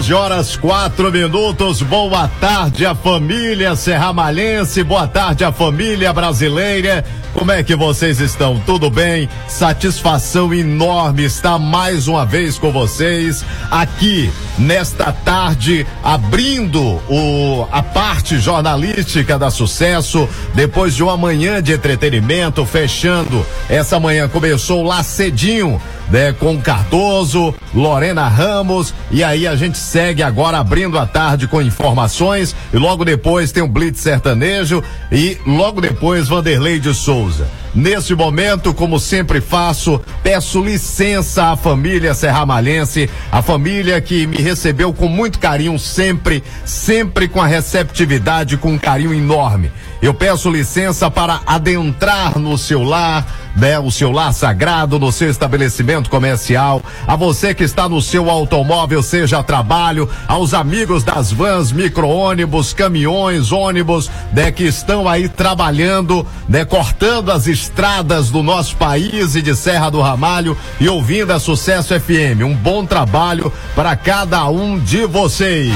11 horas 4 minutos. Boa tarde a família serramalense. boa tarde a família brasileira. Como é que vocês estão? Tudo bem? Satisfação enorme estar mais uma vez com vocês aqui nesta tarde, abrindo o, a parte jornalística da sucesso, depois de uma manhã de entretenimento, fechando. Essa manhã começou lá cedinho né? Com Cardoso, Lorena Ramos, e aí a gente segue agora abrindo a tarde com informações, e logo depois tem o Blitz Sertanejo, e logo depois Vanderlei de Souza. Nesse momento, como sempre faço, peço licença à família serramalhense, a família que me recebeu com muito carinho sempre, sempre com a receptividade, com um carinho enorme. Eu peço licença para adentrar no seu lar, né, o seu lar sagrado, no seu estabelecimento comercial, a você que está no seu automóvel, seja trabalho, aos amigos das vans, micro-ônibus, caminhões, ônibus, né, que estão aí trabalhando, né, cortando as estradas do nosso país e de Serra do Ramalho e ouvindo a Sucesso FM. Um bom trabalho para cada um de vocês.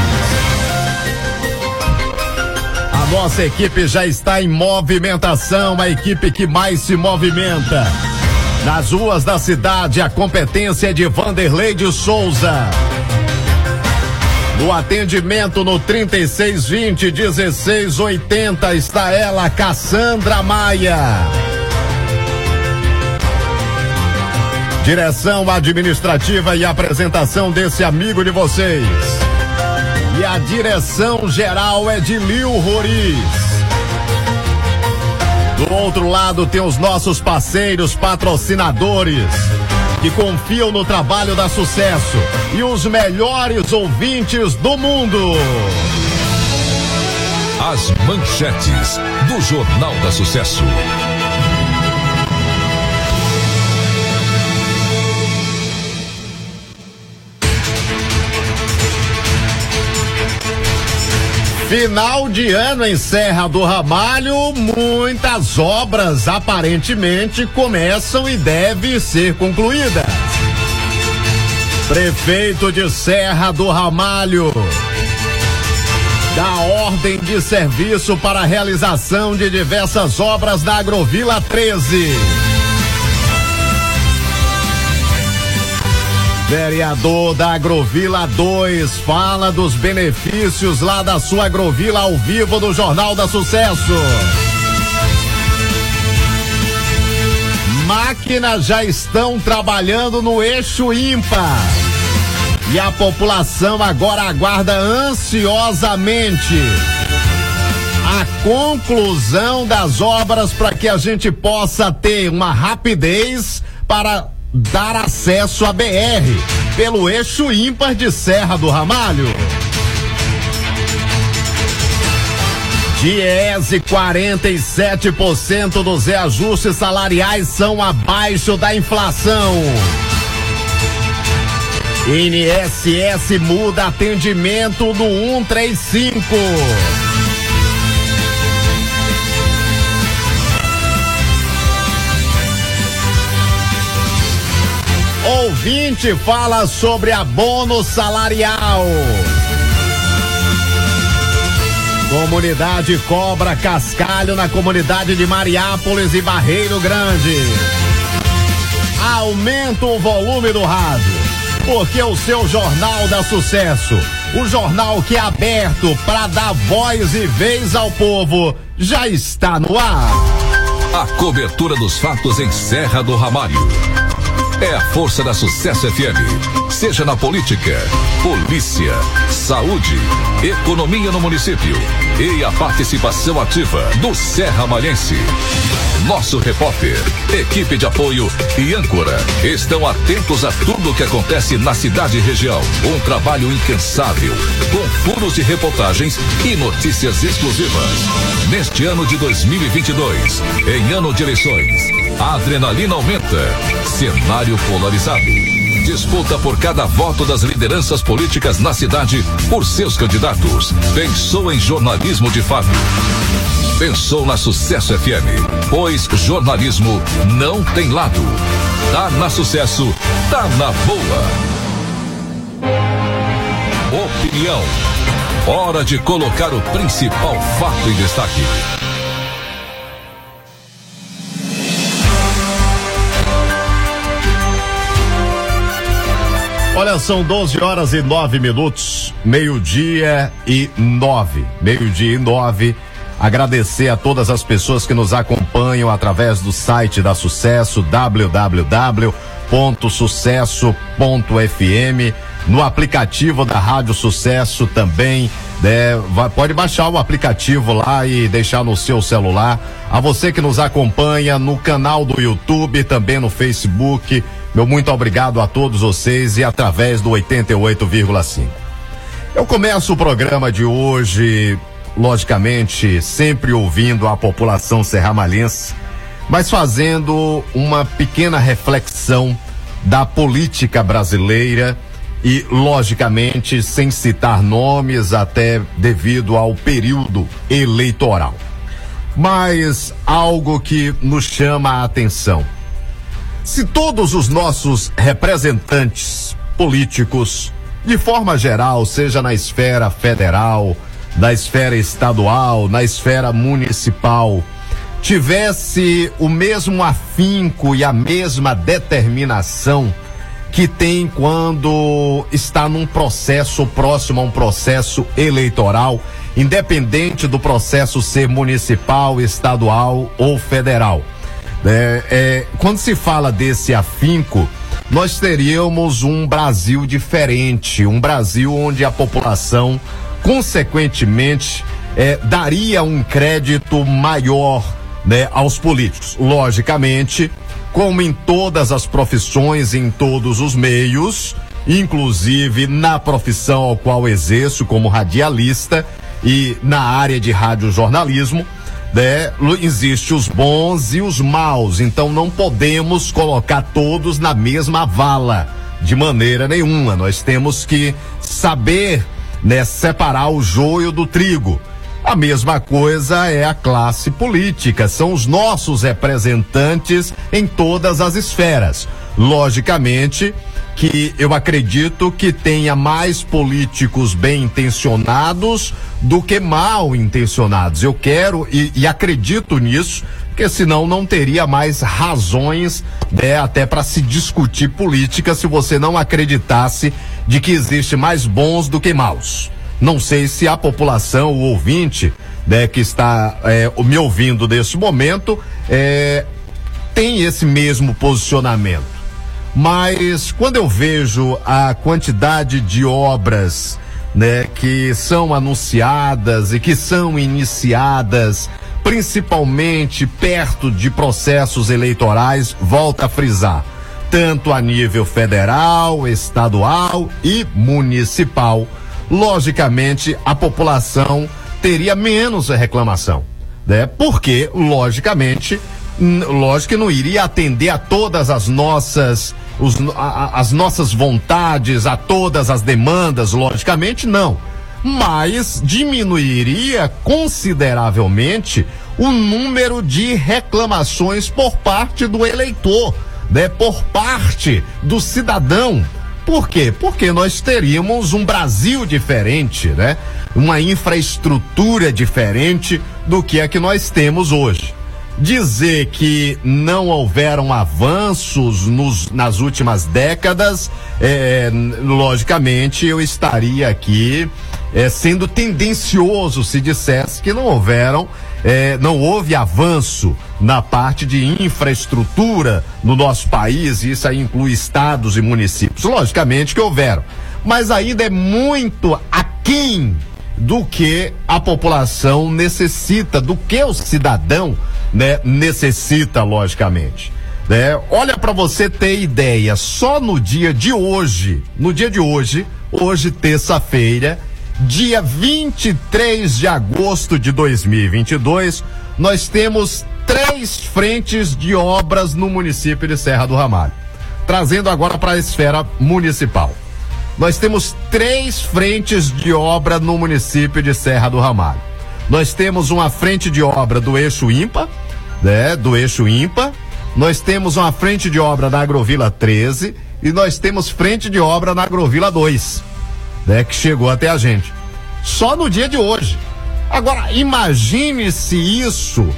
Nossa equipe já está em movimentação, a equipe que mais se movimenta. Nas ruas da cidade, a competência é de Vanderlei de Souza. No atendimento no 3620 1680 está ela, Cassandra Maia. Direção administrativa e apresentação desse amigo de vocês. E a direção geral é de Lil Roriz. Do outro lado tem os nossos parceiros, patrocinadores, que confiam no trabalho da sucesso e os melhores ouvintes do mundo. As manchetes do Jornal da Sucesso. Final de ano em Serra do Ramalho, muitas obras aparentemente começam e devem ser concluídas. Prefeito de Serra do Ramalho dá ordem de serviço para a realização de diversas obras da Agrovila 13. Vereador da Agrovila 2 fala dos benefícios lá da sua Agrovila ao vivo do Jornal da Sucesso. Máquinas já estão trabalhando no eixo ímpar. E a população agora aguarda ansiosamente a conclusão das obras para que a gente possa ter uma rapidez para dar acesso à BR pelo eixo ímpar de Serra do Ramalho. Diese 47% dos reajustes salariais são abaixo da inflação. INSS muda atendimento no 135. Ouvinte fala sobre abono salarial. Comunidade cobra cascalho na comunidade de Mariápolis e Barreiro Grande. Aumenta o volume do rádio. porque o seu Jornal dá Sucesso, o jornal que é aberto para dar voz e vez ao povo, já está no ar. A cobertura dos fatos em Serra do Ramalho. É a força da Sucesso FM. Seja na política, polícia, saúde, economia no município e a participação ativa do Serra Malhense. Nosso repórter, equipe de apoio e âncora estão atentos a tudo o que acontece na cidade e região. Um trabalho incansável, com furos de reportagens e notícias exclusivas. Neste ano de 2022, em ano de eleições, a adrenalina aumenta. Cenário polarizado. Disputa por cada voto das lideranças políticas na cidade por seus candidatos. Pensou em jornalismo de fato. Pensou na Sucesso FM, pois jornalismo não tem lado. Tá na Sucesso, tá na boa. Opinião. Hora de colocar o principal fato em destaque. Olha, são 12 horas e 9 minutos, meio-dia e nove. Meio-dia e nove. Agradecer a todas as pessoas que nos acompanham através do site da Sucesso, www.sucesso.fm, no aplicativo da Rádio Sucesso também. né? vai- pode baixar o aplicativo lá e deixar no seu celular. A você que nos acompanha no canal do YouTube, também no Facebook. Meu muito obrigado a todos vocês e através do 88,5. Eu começo o programa de hoje, logicamente, sempre ouvindo a população serramalhense, mas fazendo uma pequena reflexão da política brasileira e, logicamente, sem citar nomes, até devido ao período eleitoral. Mas algo que nos chama a atenção. Se todos os nossos representantes políticos, de forma geral, seja na esfera federal, na esfera estadual, na esfera municipal, tivesse o mesmo afinco e a mesma determinação que tem quando está num processo próximo a um processo eleitoral, independente do processo ser municipal, estadual ou federal. É, é, quando se fala desse afinco, nós teríamos um Brasil diferente, um Brasil onde a população, consequentemente, é, daria um crédito maior né, aos políticos. Logicamente, como em todas as profissões, em todos os meios, inclusive na profissão ao qual exerço como radialista e na área de radiojornalismo, né? Existe os bons e os maus, então não podemos colocar todos na mesma vala de maneira nenhuma. Nós temos que saber, né, separar o joio do trigo. A mesma coisa é a classe política, são os nossos representantes em todas as esferas. Logicamente que eu acredito que tenha mais políticos bem intencionados do que mal intencionados. Eu quero e, e acredito nisso, porque senão não teria mais razões né, até para se discutir política se você não acreditasse de que existe mais bons do que maus. Não sei se a população, o ouvinte, né, que está é, me ouvindo nesse momento, é, tem esse mesmo posicionamento. Mas quando eu vejo a quantidade de obras, né, que são anunciadas e que são iniciadas, principalmente perto de processos eleitorais, volta a frisar, tanto a nível federal, estadual e municipal logicamente a população teria menos reclamação, né? Porque, logicamente, lógico que não iria atender a todas as nossas os, a- as nossas vontades, a todas as demandas, logicamente não. Mas diminuiria consideravelmente o número de reclamações por parte do eleitor, né? Por parte do cidadão. Por quê? Porque nós teríamos um Brasil diferente, né? Uma infraestrutura diferente do que a que nós temos hoje. Dizer que não houveram avanços nos, nas últimas décadas, é, logicamente eu estaria aqui é, sendo tendencioso se dissesse que não houveram, é, não houve avanço na parte de infraestrutura no nosso país, e isso aí inclui estados e municípios. Logicamente que houveram, mas ainda é muito aquém do que a população necessita, do que o cidadão né, necessita, logicamente. Né? Olha para você ter ideia, só no dia de hoje, no dia de hoje, hoje terça-feira, dia 23 de agosto de 2022, nós temos três frentes de obras no município de Serra do Ramalho. Trazendo agora para a esfera municipal nós temos três frentes de obra no município de Serra do Ramalho. Nós temos uma frente de obra do eixo IMPA, né? Do eixo IMPA. Nós temos uma frente de obra da Agrovila 13 e nós temos frente de obra na Agrovila 2, né? Que chegou até a gente. Só no dia de hoje. Agora, imagine se isso,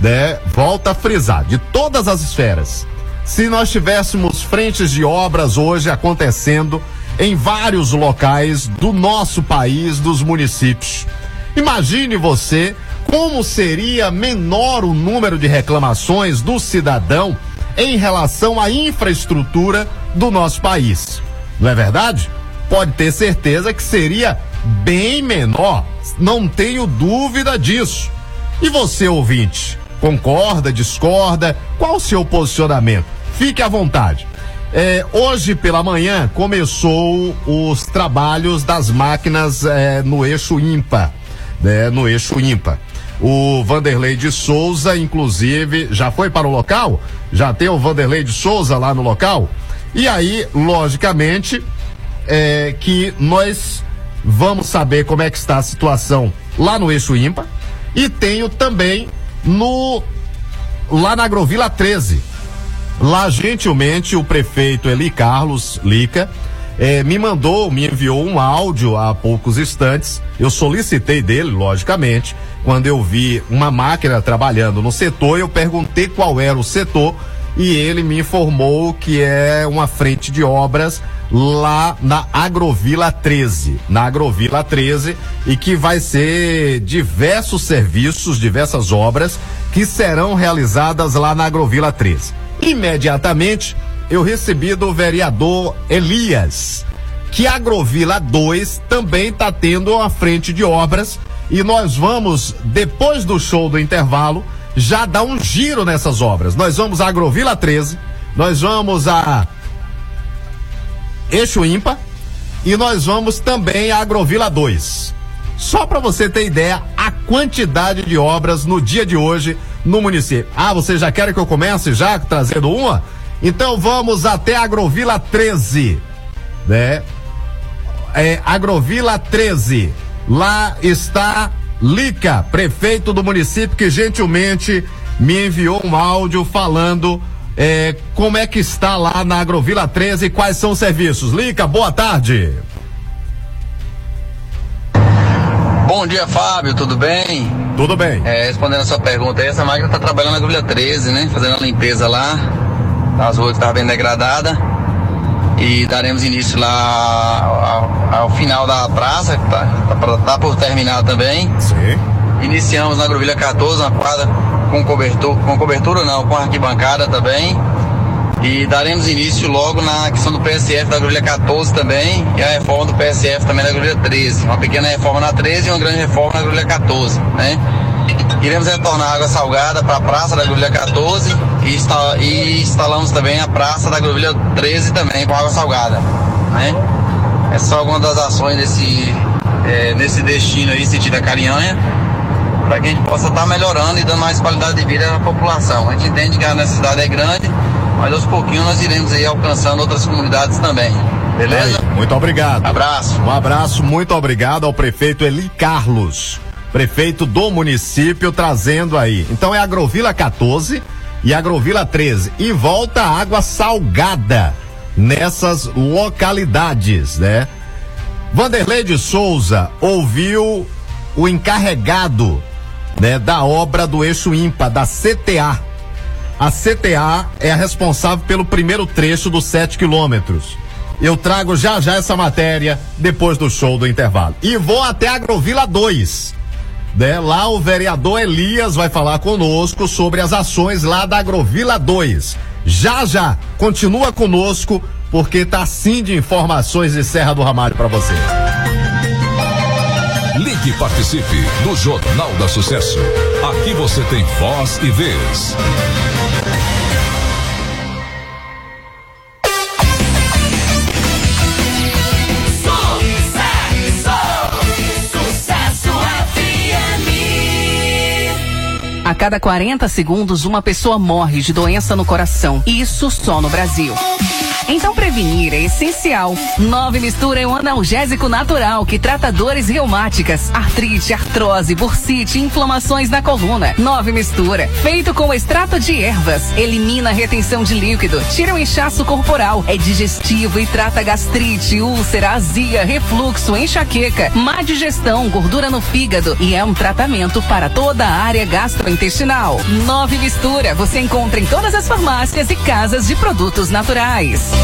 né? Volta a frisar, de todas as esferas. Se nós tivéssemos frentes de obras hoje acontecendo em vários locais do nosso país, dos municípios. Imagine você como seria menor o número de reclamações do cidadão em relação à infraestrutura do nosso país. Não é verdade? Pode ter certeza que seria bem menor, não tenho dúvida disso. E você, ouvinte, concorda, discorda? Qual o seu posicionamento? Fique à vontade. É, hoje pela manhã começou os trabalhos das máquinas é, no eixo ímpar, né, no eixo ímpar. O Vanderlei de Souza, inclusive, já foi para o local? Já tem o Vanderlei de Souza lá no local? E aí, logicamente, é, que nós vamos saber como é que está a situação lá no eixo ímpar. E tenho também no lá na Agrovila 13 Lá, gentilmente, o prefeito Eli Carlos Lica eh, me mandou, me enviou um áudio há poucos instantes. Eu solicitei dele, logicamente. Quando eu vi uma máquina trabalhando no setor, eu perguntei qual era o setor e ele me informou que é uma frente de obras lá na Agrovila 13, na Agrovila 13, e que vai ser diversos serviços, diversas obras que serão realizadas lá na Agrovila 13. Imediatamente eu recebi do vereador Elias que a Agrovila 2 também está tendo uma frente de obras e nós vamos, depois do show do intervalo, já dar um giro nessas obras. Nós vamos à Agrovila 13, nós vamos a Eixo Impa e nós vamos também à Agrovila 2. Só para você ter ideia a quantidade de obras no dia de hoje no município. Ah, você já quer que eu comece já trazendo uma? Então vamos até Agrovila 13, né? É, Agrovila 13. Lá está Lica, prefeito do município, que gentilmente me enviou um áudio falando é, como é que está lá na Agrovila 13 e quais são os serviços. Lica, boa tarde. Bom dia, Fábio, tudo bem? Tudo bem. É, respondendo a sua pergunta essa máquina está trabalhando na agulha 13, né? Fazendo a limpeza lá, as ruas estavam bem degradadas. E daremos início lá ao, ao final da praça, que tá, tá, tá, por terminar também. Sim. Iniciamos na agulha 14, na quadra com cobertura, com cobertura não, com arquibancada também. E daremos início logo na questão do PSF da grelha 14 também e a reforma do PSF também da grelha 13. Uma pequena reforma na 13 e uma grande reforma na grelha 14, né? Iremos retornar água salgada para a praça da grelha 14 e, e, instalamos também a praça da grelha 13 também com água salgada, né? É só alguma das ações desse, é, nesse destino aí, sentido a Carinhanha, para que a gente possa estar tá melhorando e dando mais qualidade de vida à população. A gente entende que a necessidade é grande, mas aos pouquinhos nós iremos aí alcançando outras comunidades também. Beleza? Muito obrigado. Abraço. Um abraço, muito obrigado ao prefeito Eli Carlos, prefeito do município, trazendo aí. Então é Agrovila 14 e Agrovila 13. E volta água salgada nessas localidades, né? Vanderlei de Souza ouviu o encarregado né, da obra do eixo IMPA, da CTA. A CTA é a responsável pelo primeiro trecho dos 7 quilômetros. Eu trago já já essa matéria depois do show do intervalo. E vou até Agrovila 2. Né? Lá o vereador Elias vai falar conosco sobre as ações lá da Agrovila 2. Já já, continua conosco porque tá sim de informações de Serra do Ramalho para você. Ligue e participe do Jornal da Sucesso. Aqui você tem voz e vez. Cada 40 segundos, uma pessoa morre de doença no coração. Isso só no Brasil. Então prevenir é essencial. Nove Mistura é um analgésico natural que trata dores reumáticas, artrite, artrose, bursite, inflamações na coluna. Nove Mistura, feito com extrato de ervas, elimina a retenção de líquido, tira o inchaço corporal, é digestivo e trata gastrite, úlcera, azia, refluxo, enxaqueca, má digestão, gordura no fígado e é um tratamento para toda a área gastrointestinal. Nove Mistura, você encontra em todas as farmácias e casas de produtos naturais.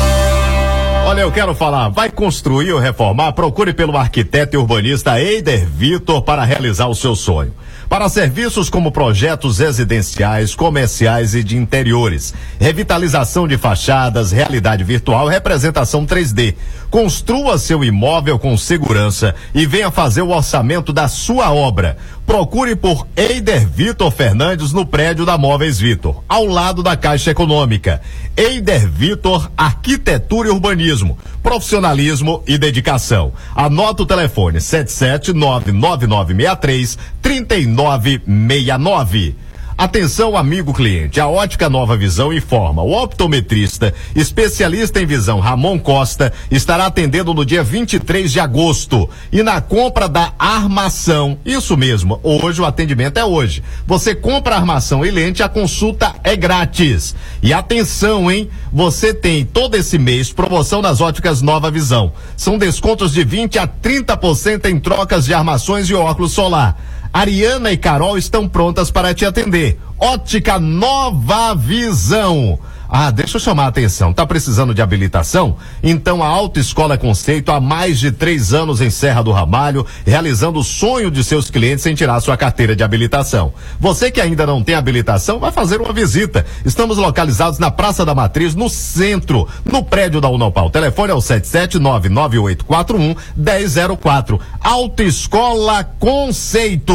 Olha, eu quero falar, vai construir ou reformar? Procure pelo arquiteto e urbanista Eider Vitor para realizar o seu sonho. Para serviços como projetos residenciais, comerciais e de interiores, revitalização de fachadas, realidade virtual, representação 3D. Construa seu imóvel com segurança e venha fazer o orçamento da sua obra. Procure por Eider Vitor Fernandes no prédio da Móveis Vitor, ao lado da Caixa Econômica. Eider Vitor Arquitetura e Urbanismo, profissionalismo e dedicação. Anota o telefone 7799963 3969. Atenção, amigo cliente. A Ótica Nova Visão informa. O optometrista, especialista em visão Ramon Costa, estará atendendo no dia 23 de agosto. E na compra da armação, isso mesmo, hoje o atendimento é hoje. Você compra armação e lente, a consulta é grátis. E atenção, hein? Você tem todo esse mês promoção nas óticas Nova Visão. São descontos de 20 a 30% em trocas de armações e óculos solar. Ariana e Carol estão prontas para te atender. Ótica Nova Visão. Ah, deixa eu chamar a atenção. Tá precisando de habilitação? Então a Autoescola Conceito há mais de três anos em Serra do Ramalho, realizando o sonho de seus clientes em tirar sua carteira de habilitação. Você que ainda não tem habilitação, vai fazer uma visita. Estamos localizados na Praça da Matriz, no centro, no prédio da Unopal. O telefone é o 7799841 1004. Autoescola Conceito.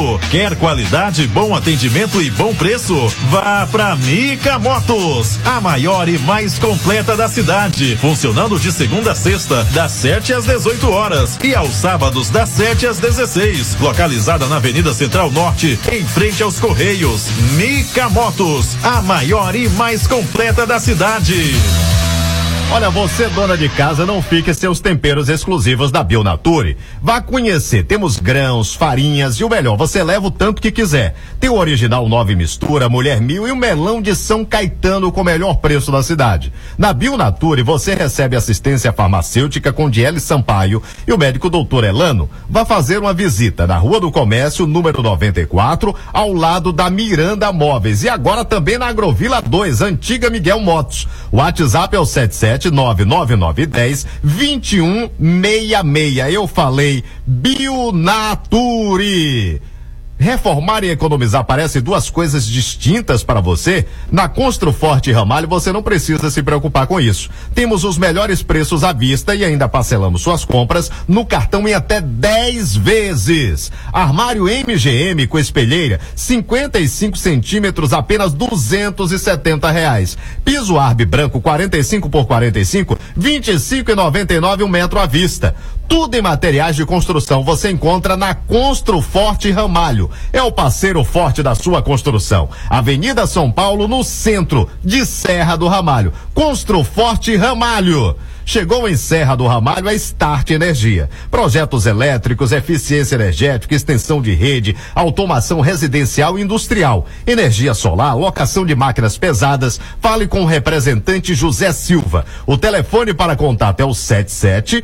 Quer qualidade, bom atendimento e bom preço? Vá pra Mica Motos, a maior e mais completa da cidade. Funcionando de segunda a sexta, das 7 às 18 horas e aos sábados, das 7 às 16. Localizada na Avenida Central Norte, em frente aos Correios. Mica Motos, a maior e mais completa da cidade. Olha, você dona de casa, não fique sem os temperos exclusivos da Bionature. Vá conhecer, temos grãos, farinhas e o melhor, você leva o tanto que quiser. Tem o original nove mistura, mulher mil e o melão de São Caetano com o melhor preço da cidade. Na Bionature você recebe assistência farmacêutica com Diele Sampaio e o médico doutor Elano. Vá fazer uma visita na Rua do Comércio, número 94, ao lado da Miranda Móveis e agora também na Agrovila 2, antiga Miguel Motos. O WhatsApp é o 77 99910 2166. Eu falei Bionature. Reformar e economizar parecem duas coisas distintas para você? Na Construforte Ramalho você não precisa se preocupar com isso. Temos os melhores preços à vista e ainda parcelamos suas compras no cartão em até 10 vezes. Armário MGM com espelheira, 55 centímetros, apenas 270 reais. Piso Arbe branco 45 por 45, 25 e 99 um metro à vista. Tudo em materiais de construção você encontra na Construforte Ramalho. É o parceiro forte da sua construção. Avenida São Paulo, no centro de Serra do Ramalho. Construforte Ramalho. Chegou em Serra do Ramalho a Start Energia. Projetos elétricos, eficiência energética, extensão de rede, automação residencial e industrial, energia solar, locação de máquinas pesadas. Fale com o representante José Silva. O telefone para contato é o 77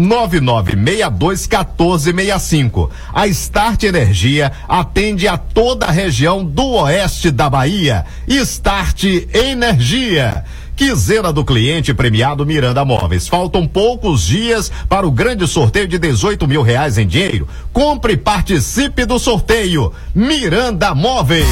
99962 1465. A Start Energia atende a toda a região do oeste da Bahia. Start Energia. Quinzena do cliente premiado Miranda Móveis. Faltam poucos dias para o grande sorteio de 18 mil reais em dinheiro. Compre e participe do sorteio. Miranda Móveis.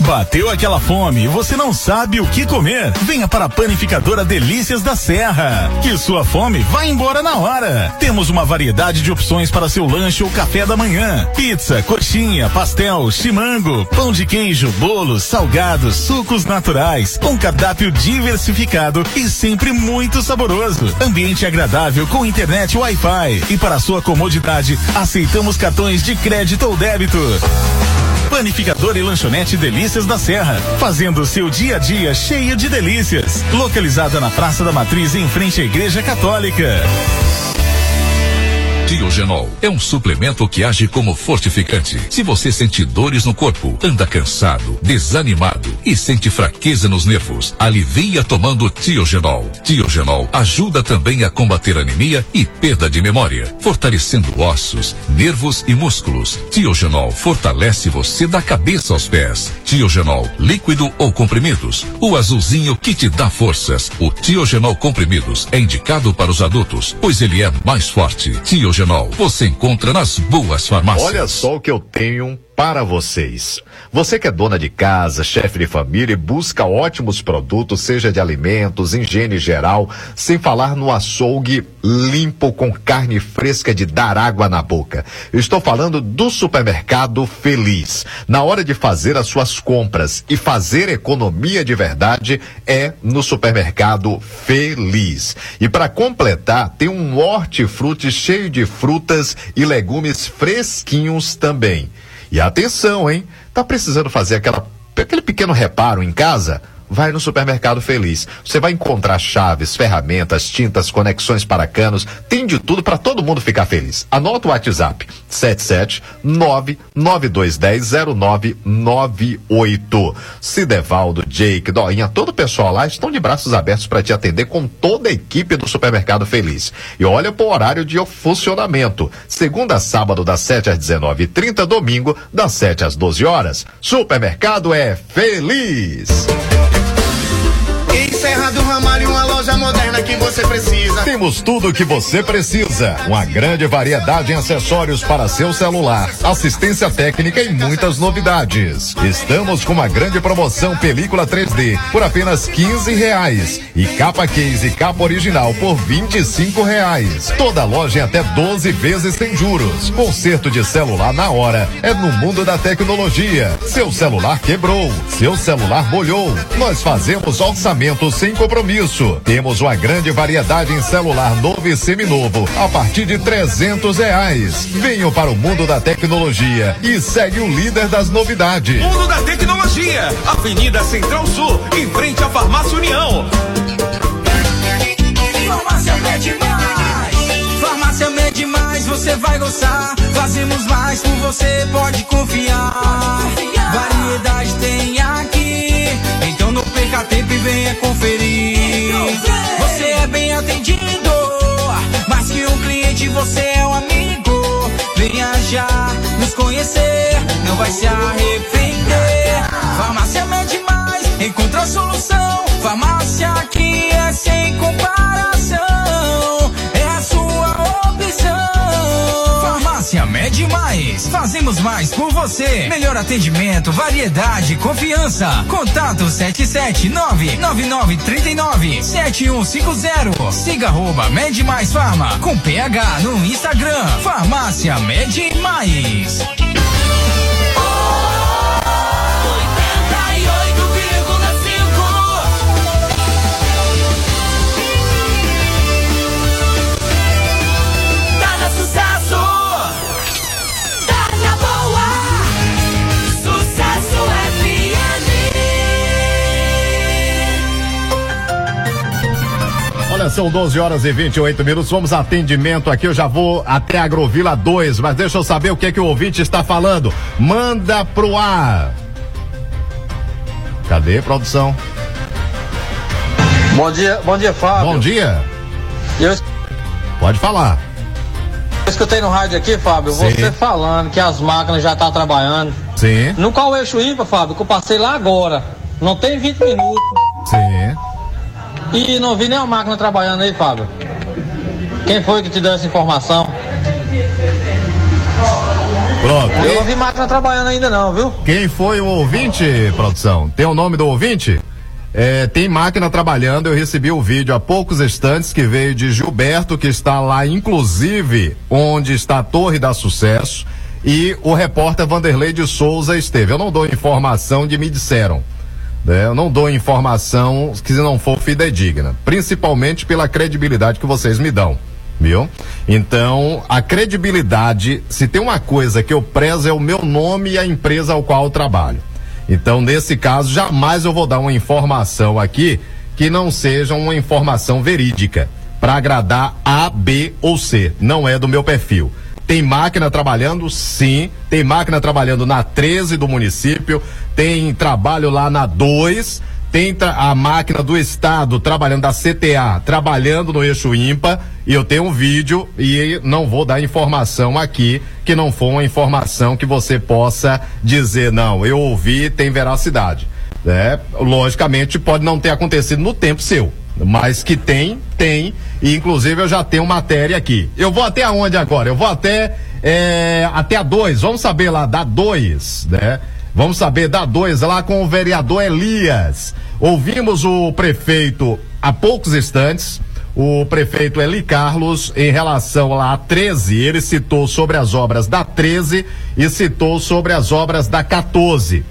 Bateu aquela fome e você não sabe o que comer? Venha para a panificadora Delícias da Serra. Que sua fome vai embora na hora. Temos uma variedade de opções para seu lanche ou café da manhã: pizza, coxinha, pastel, chimango, pão de queijo, bolos, salgados, sucos naturais, um cardápio diversificado e sempre muito saboroso. Ambiente agradável com internet Wi-Fi. E para sua comodidade, aceitamos cartões de crédito ou débito. Panificador e lanchonete Delícias da Serra, fazendo seu dia a dia cheio de delícias. Localizada na Praça da Matriz, em frente à Igreja Católica. Diogenol é um suplemento que age como fortificante. Se você sente dores no corpo, anda cansado, desanimado e sente fraqueza nos nervos, alivia tomando Tiogenol. Tiogenol ajuda também a combater anemia e perda de memória, fortalecendo ossos, nervos e músculos. Tiogenol fortalece você da cabeça aos pés. Tiogenol, líquido ou comprimidos, o azulzinho que te dá forças. O Tiogenol comprimidos é indicado para os adultos, pois ele é mais forte. Tiogenol você encontra nas boas farmácias. Olha só o que eu tenho para vocês. Você que é dona de casa, chefe de família e busca ótimos produtos, seja de alimentos, higiene geral, sem falar no açougue limpo com carne fresca de dar água na boca. Estou falando do supermercado Feliz. Na hora de fazer as suas compras e fazer economia de verdade é no supermercado Feliz. E para completar, tem um hortifruti cheio de frutas e legumes fresquinhos também. E atenção, hein? Tá precisando fazer aquela, aquele pequeno reparo em casa? Vai no supermercado Feliz. Você vai encontrar chaves, ferramentas, tintas, conexões para canos, tem de tudo para todo mundo ficar feliz. Anota o WhatsApp: 77992100998. Cidevaldo, Jake, Doinha, todo o pessoal lá estão de braços abertos para te atender com toda a equipe do supermercado Feliz. E olha pro horário de funcionamento. Segunda a sábado das 7 às 19h30, domingo das 7 às 12 horas. Supermercado é feliz. Serra do Ramalho, uma moderna que você precisa. Temos tudo o que você precisa. Uma grande variedade em acessórios para seu celular, assistência técnica e muitas novidades. Estamos com uma grande promoção película 3D por apenas 15 reais e capa case e capa original por 25 reais. Toda loja em até 12 vezes sem juros. Conserto de celular na hora é no mundo da tecnologia. Seu celular quebrou, seu celular molhou. Nós fazemos orçamento sem compromisso. Temos uma grande variedade em celular novo e seminovo a partir de trezentos reais. Venham para o mundo da tecnologia e segue o líder das novidades. Mundo da Tecnologia, Avenida Central Sul, em frente à Farmácia União. Farmácia Med Mais. Farmácia Med Mais, você vai gostar. Fazemos mais por você, pode confiar. Variedade tem aqui. Então não perca tempo e venha conferir. É atendido. Mais que um cliente, você é um amigo. Venha já nos conhecer. Não vai se arrepender. Farmácia Med Mais, encontra solução. Farmácia aqui é sem comparação. Mais. Fazemos mais por você. Melhor atendimento, variedade, confiança. Contato 779-9939-7150. Siga arroba Med Mais Farma com PH no Instagram. Farmácia Med Mais. Agora são 12 horas e 28 minutos. Vamos atendimento aqui. Eu já vou até Agrovila 2, mas deixa eu saber o que é que o ouvinte está falando. Manda pro ar. Cadê, produção? Bom dia, bom dia, Fábio. Bom dia. Eu, Pode falar. eu escutei no rádio aqui, Fábio, Sim. você falando que as máquinas já estão trabalhando. Sim. No qual eixo ímpar, Fábio, que eu passei lá agora. Não tem 20 minutos. Sim. E não vi nenhuma máquina trabalhando aí, Fábio. Quem foi que te deu essa informação? Pronto. Eu não vi máquina trabalhando ainda não, viu? Quem foi o ouvinte, produção? Tem o nome do ouvinte? É, tem máquina trabalhando, eu recebi o vídeo há poucos instantes que veio de Gilberto, que está lá, inclusive, onde está a Torre da Sucesso, e o repórter Vanderlei de Souza esteve. Eu não dou informação de me disseram. Né? Eu não dou informação que não for fidedigna, principalmente pela credibilidade que vocês me dão, viu? Então, a credibilidade, se tem uma coisa que eu prezo é o meu nome e a empresa ao qual eu trabalho. Então, nesse caso, jamais eu vou dar uma informação aqui que não seja uma informação verídica para agradar A, B ou C. Não é do meu perfil. Tem máquina trabalhando? Sim. Tem máquina trabalhando na 13 do município, tem trabalho lá na 2, tem a máquina do estado trabalhando da CTA, trabalhando no eixo ímpar, e eu tenho um vídeo e não vou dar informação aqui que não for uma informação que você possa dizer, não, eu ouvi, tem veracidade. né? logicamente pode não ter acontecido no tempo seu. Mas que tem, tem. E inclusive eu já tenho matéria aqui. Eu vou até aonde agora? Eu vou até é, até a 2. Vamos saber lá da 2, né? Vamos saber da 2 lá com o vereador Elias. Ouvimos o prefeito há poucos instantes. O prefeito Eli Carlos, em relação lá à 13, ele citou sobre as obras da 13 e citou sobre as obras da 14.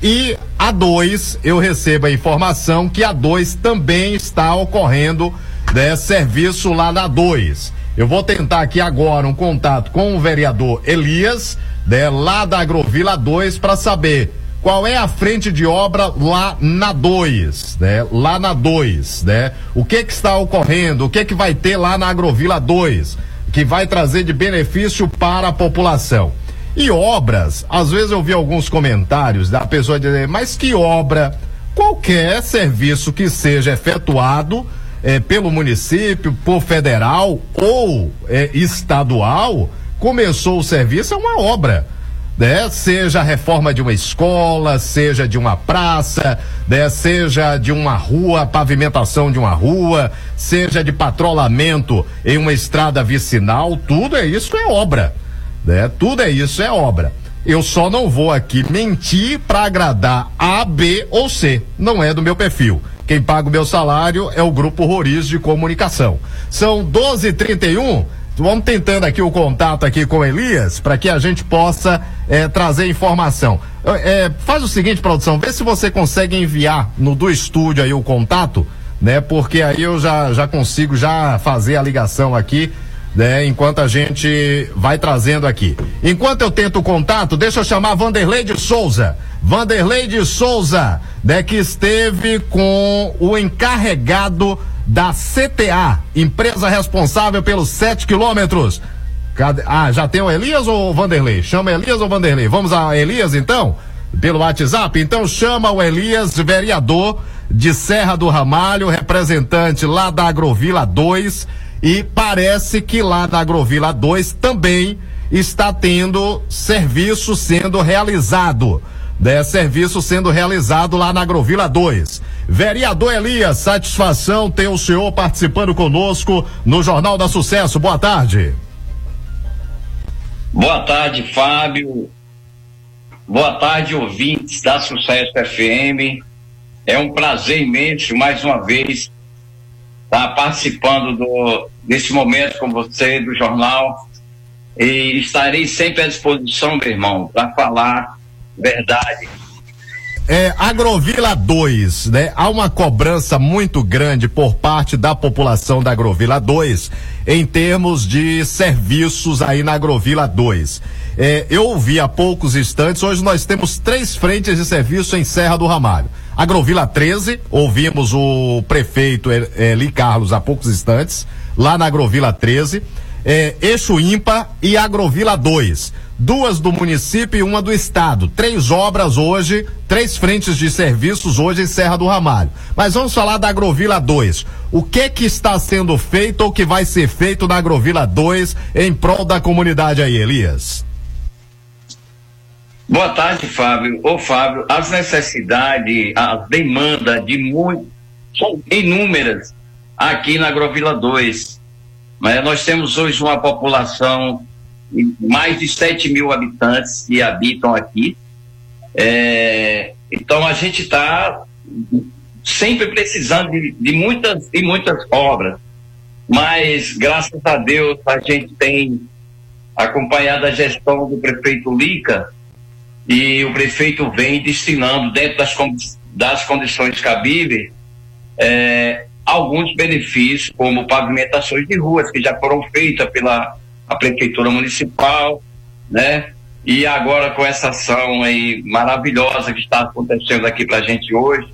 E a 2, eu recebo a informação que a 2 também está ocorrendo né, serviço lá na 2. Eu vou tentar aqui agora um contato com o vereador Elias, né, lá da Agrovila 2, para saber qual é a frente de obra lá na 2, né? Lá na 2, né? O que que está ocorrendo? O que que vai ter lá na Agrovila 2? Que vai trazer de benefício para a população. E obras, às vezes eu vi alguns comentários da pessoa dizer, mas que obra? Qualquer serviço que seja efetuado eh, pelo município, por federal ou eh, estadual, começou o serviço, é uma obra. Né? Seja a reforma de uma escola, seja de uma praça, né? seja de uma rua, pavimentação de uma rua, seja de patrulhamento em uma estrada vicinal, tudo é isso, é obra né? Tudo é isso, é obra. Eu só não vou aqui mentir para agradar A, B ou C. Não é do meu perfil. Quem paga o meu salário é o Grupo Roriz de Comunicação. São 12h31. Vamos tentando aqui o contato aqui com Elias para que a gente possa eh, trazer informação. Eh, faz o seguinte, produção, vê se você consegue enviar no do estúdio aí o contato, né? Porque aí eu já, já consigo já fazer a ligação aqui né? Enquanto a gente vai trazendo aqui. Enquanto eu tento o contato, deixa eu chamar Vanderlei de Souza. Vanderlei de Souza, né? Que esteve com o encarregado da CTA, empresa responsável pelos sete quilômetros. Cadê? Ah, já tem o Elias ou o Vanderlei? Chama Elias ou Vanderlei? Vamos a Elias então? Pelo WhatsApp? Então chama o Elias, vereador de Serra do Ramalho, representante lá da Agrovila 2 e parece que lá na Agrovila 2 também está tendo serviço sendo realizado. Né? Serviço sendo realizado lá na Agrovila 2. Vereador Elias, satisfação ter o senhor participando conosco no Jornal da Sucesso. Boa tarde. Boa tarde, Fábio. Boa tarde, ouvintes da Sucesso FM. É um prazer imenso, mais uma vez, estar participando do, desse momento com você, do jornal. E estarei sempre à disposição, meu irmão, para falar verdade. É, Agrovila 2, né? Há uma cobrança muito grande por parte da população da Agrovila 2 em termos de serviços aí na Agrovila 2. É, eu ouvi há poucos instantes, hoje nós temos três frentes de serviço em Serra do Ramalho. Agrovila 13, ouvimos o prefeito Eli Carlos há poucos instantes, lá na Agrovila 13, é, Eixo Ímpar e Agrovila 2 duas do município e uma do estado. Três obras hoje, três frentes de serviços hoje em Serra do Ramalho. Mas vamos falar da Agrovila 2. O que que está sendo feito ou que vai ser feito na Agrovila 2 em prol da comunidade aí, Elias? Boa tarde, Fábio. Ô, Fábio, as necessidades, a demanda de muito, são inúmeras aqui na Agrovila 2. Mas nós temos hoje uma população mais de 7 mil habitantes que habitam aqui. É, então a gente está sempre precisando de, de, muitas e muitas obras, mas graças a Deus a gente tem acompanhado a gestão do prefeito Lica e o prefeito vem destinando dentro das, das condições cabíveis é, alguns benefícios, como pavimentações de ruas que já foram feitas pela a prefeitura municipal, né? E agora com essa ação aí maravilhosa que está acontecendo aqui para a gente hoje,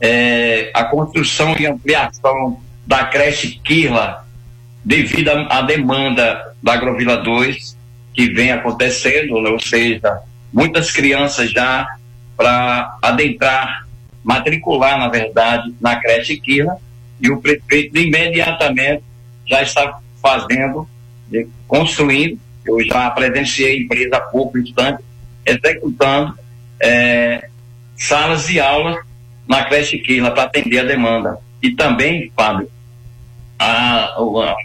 é, a construção e ampliação da creche Quila, devido à demanda da Agrovila 2, que vem acontecendo, né? ou seja, muitas crianças já para adentrar, matricular, na verdade, na creche Quila, e o prefeito imediatamente já está fazendo construindo, eu já presenciei empresa há pouco instante, executando é, salas de aula na creche Quila para atender a demanda. E também, Fábio, a, a,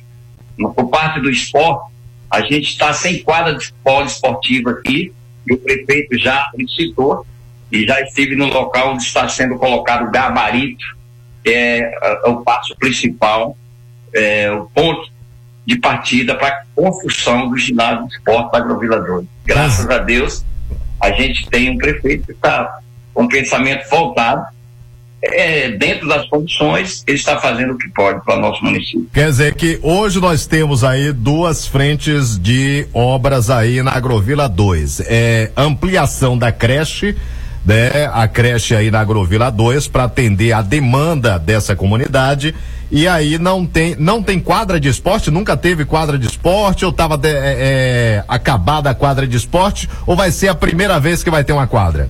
por parte do esporte, a gente está sem quadra de esportivo aqui, e o prefeito já licitou, e já estive no local onde está sendo colocado o gabarito, que é, é o passo principal, é, o ponto de partida para a construção do ginásio de esporte da Agrovila 2. Graças a Deus, a gente tem um prefeito que está com um pensamento voltado é, dentro das condições, ele está fazendo o que pode para o nosso município. Quer dizer que hoje nós temos aí duas frentes de obras aí na Agrovila 2. É ampliação da creche, né? A creche aí na Agrovila 2 para atender a demanda dessa comunidade e aí não tem, não tem quadra de esporte, nunca teve quadra de esporte, ou estava é, é, acabada a quadra de esporte, ou vai ser a primeira vez que vai ter uma quadra?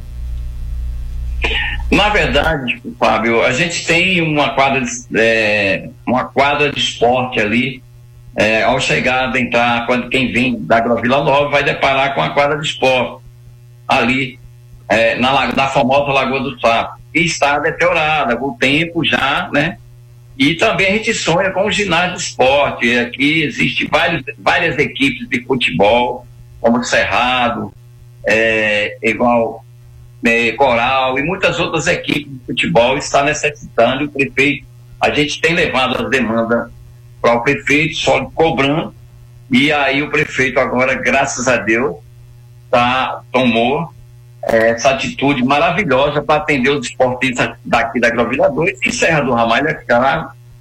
Na verdade, Fábio, a gente tem uma quadra de, é, uma quadra de esporte ali. É, ao chegar, entrar, quando quem vem da Agrovila Nova vai deparar com a quadra de esporte ali é, na, na famosa Lagoa do Sapo. E está deteriorada, com o tempo já, né? E também a gente sonha com o ginásio de esporte. Aqui existe vários, várias equipes de futebol, como Cerrado, é, igual é, Coral e muitas outras equipes de futebol está necessitando. O prefeito, a gente tem levado as demandas para o prefeito, só cobrando. E aí o prefeito agora, graças a Deus, tá, tomou essa atitude maravilhosa para atender os esportistas daqui da Grovila 2 e Serra do Ramalho, é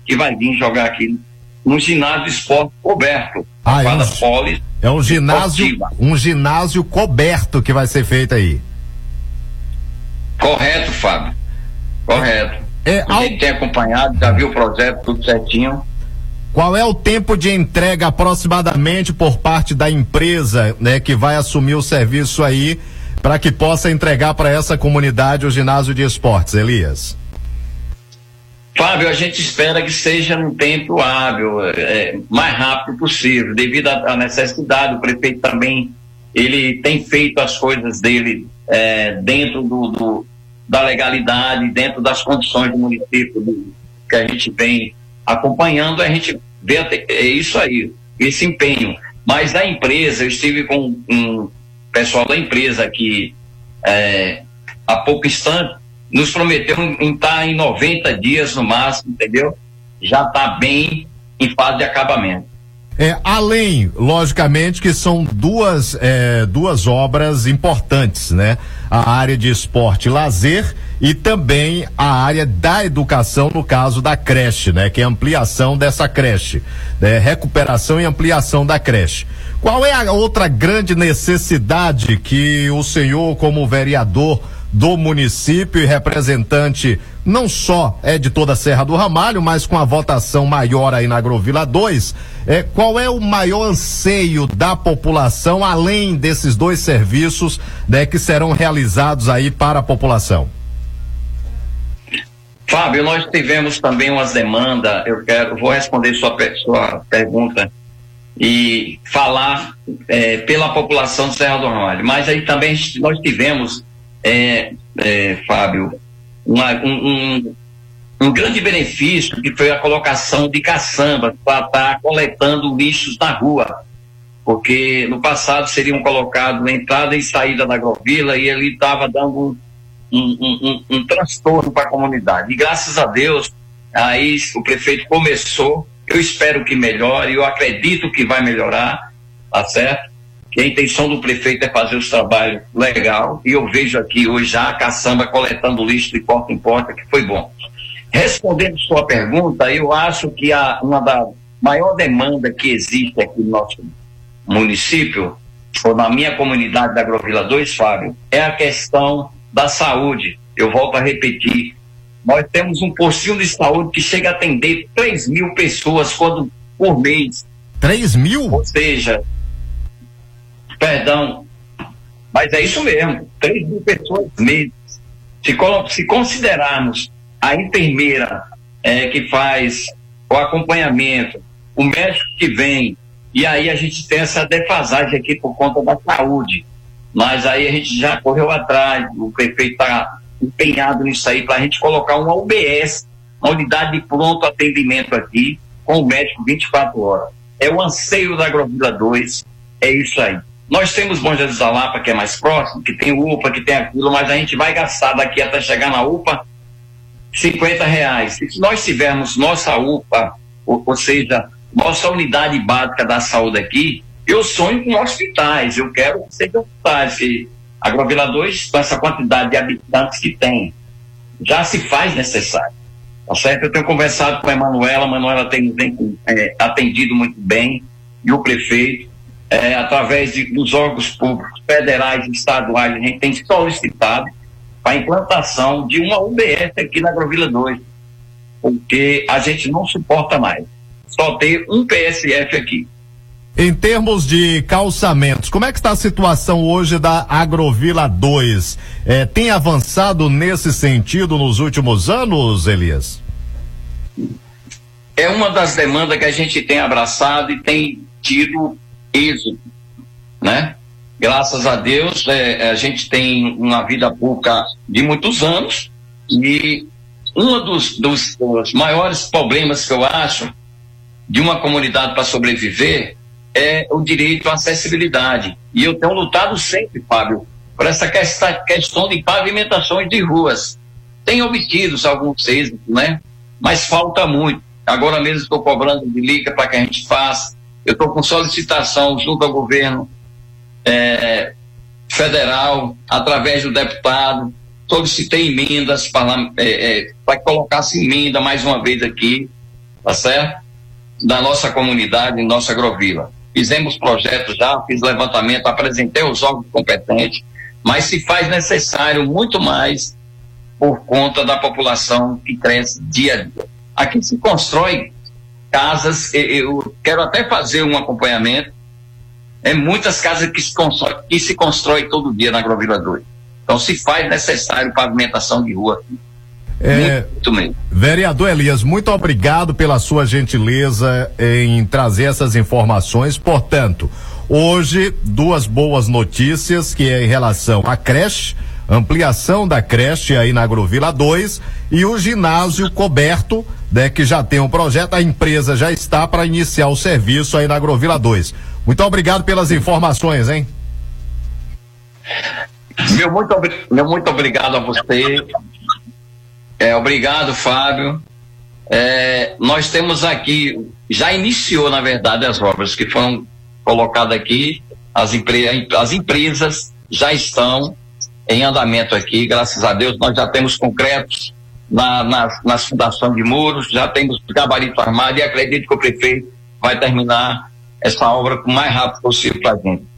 que vai vir jogar aqui no ginásio esporte coberto. Ah, é um, poli é um ginásio, esportiva. um ginásio coberto que vai ser feito aí. Correto, Fábio. Correto. É, a gente tem acompanhado, já viu o projeto tudo certinho. Qual é o tempo de entrega aproximadamente por parte da empresa, né, que vai assumir o serviço aí para que possa entregar para essa comunidade o ginásio de esportes, Elias? Fábio, a gente espera que seja num tempo hábil, é, mais rápido possível, devido à necessidade. O prefeito também ele tem feito as coisas dele é, dentro do, do, da legalidade, dentro das condições do município do, que a gente vem acompanhando. A gente vê até, é isso aí, esse empenho. Mas a empresa, eu estive com pessoal da empresa que é, há pouco instante nos prometeu estar tá em 90 dias no máximo, entendeu? Já está bem em fase de acabamento. É, além, logicamente, que são duas, é, duas obras importantes, né? A área de esporte e lazer e também a área da educação, no caso da creche, né? Que é a ampliação dessa creche, né? Recuperação e ampliação da creche. Qual é a outra grande necessidade que o senhor, como vereador do município e representante não só é de toda a Serra do Ramalho, mas com a votação maior aí na Agrovila 2, é, qual é o maior anseio da população, além desses dois serviços né, que serão realizados aí para a população? Fábio, nós tivemos também umas demandas, eu quero, vou responder sua, sua pergunta e falar é, pela população de Serra do Ramalho, mas aí também nós tivemos, é, é, Fábio, uma, um, um, um, grande benefício que foi a colocação de caçamba para estar tá coletando lixos na rua, porque no passado seriam colocados entrada e saída da agrovila e ele estava dando um, um, transtorno para a comunidade. E graças a Deus, aí o prefeito começou, eu espero que melhore, eu acredito que vai melhorar, tá certo? Que a intenção do prefeito é fazer os trabalhos legal, e eu vejo aqui hoje já a caçamba coletando lixo de porta em porta, que foi bom. Respondendo sua pergunta, eu acho que a, uma da maior demanda que existe aqui no nosso município, ou na minha comunidade da Agrovila 2, Fábio, é a questão da saúde. Eu volto a repetir. Nós temos um postinho de saúde que chega a atender 3 mil pessoas quando, por mês. 3 mil? Ou seja, perdão, mas é isso mesmo, 3 mil pessoas mês. Se, se considerarmos a enfermeira é, que faz o acompanhamento, o médico que vem, e aí a gente tem essa defasagem aqui por conta da saúde. Mas aí a gente já correu atrás, o prefeito está empenhado nisso aí para a gente colocar uma UBS, uma unidade de pronto atendimento aqui, com o médico 24 horas. É o anseio da Agrovila 2, é isso aí. Nós temos Bom Jesus da Lapa, que é mais próximo, que tem UPA, que tem aquilo, mas a gente vai gastar daqui até chegar na UPA 50 reais. E se nós tivermos nossa UPA, ou, ou seja, nossa unidade básica da saúde aqui, eu sonho com hospitais, eu quero que sejam hospitais. E Agrovila 2, com essa quantidade de habitantes que tem, já se faz necessário. Tá certo? Eu tenho conversado com a Emanuela, a Emanuela tem, tem é, atendido muito bem, e o prefeito, é, através de, dos órgãos públicos, federais e estaduais, a gente tem solicitado a implantação de uma UBS aqui na Agrovila 2, porque a gente não suporta mais só ter um PSF aqui. Em termos de calçamentos, como é que está a situação hoje da Agrovila 2? É, tem avançado nesse sentido nos últimos anos, Elias? É uma das demandas que a gente tem abraçado e tem tido êxito, né? Graças a Deus, é, a gente tem uma vida pública de muitos anos e um dos, dos, dos maiores problemas que eu acho de uma comunidade para sobreviver é o direito à acessibilidade. E eu tenho lutado sempre, Fábio, por essa questão de pavimentações de ruas. Tenho obtido alguns êxitos, né? Mas falta muito. Agora mesmo estou cobrando de liga para que a gente faça. Eu estou com solicitação junto ao governo é, federal, através do deputado. Solicitei emendas para, é, é, para que colocasse emenda mais uma vez aqui, tá certo? Da nossa comunidade, nossa agrovila fizemos projetos já, fiz levantamento, apresentei os órgãos competentes, mas se faz necessário muito mais por conta da população que cresce dia a dia. Aqui se constrói casas, eu quero até fazer um acompanhamento, é muitas casas que se constrói, que se constrói todo dia na Agrovila 2. Então se faz necessário pavimentação de rua. É, muito, muito vereador Elias, muito obrigado pela sua gentileza em trazer essas informações. Portanto, hoje, duas boas notícias que é em relação à creche, ampliação da creche aí na Agrovila 2 e o ginásio coberto, né, que já tem um projeto, a empresa já está para iniciar o serviço aí na Agrovila 2. Muito obrigado pelas informações, hein? Meu muito, meu muito obrigado a você é, obrigado, Fábio. É, nós temos aqui, já iniciou, na verdade, as obras que foram colocadas aqui, as, as empresas já estão em andamento aqui, graças a Deus, nós já temos concretos na, na, na fundação de muros, já temos gabarito armado e acredito que o prefeito vai terminar essa obra o mais rápido possível para a gente.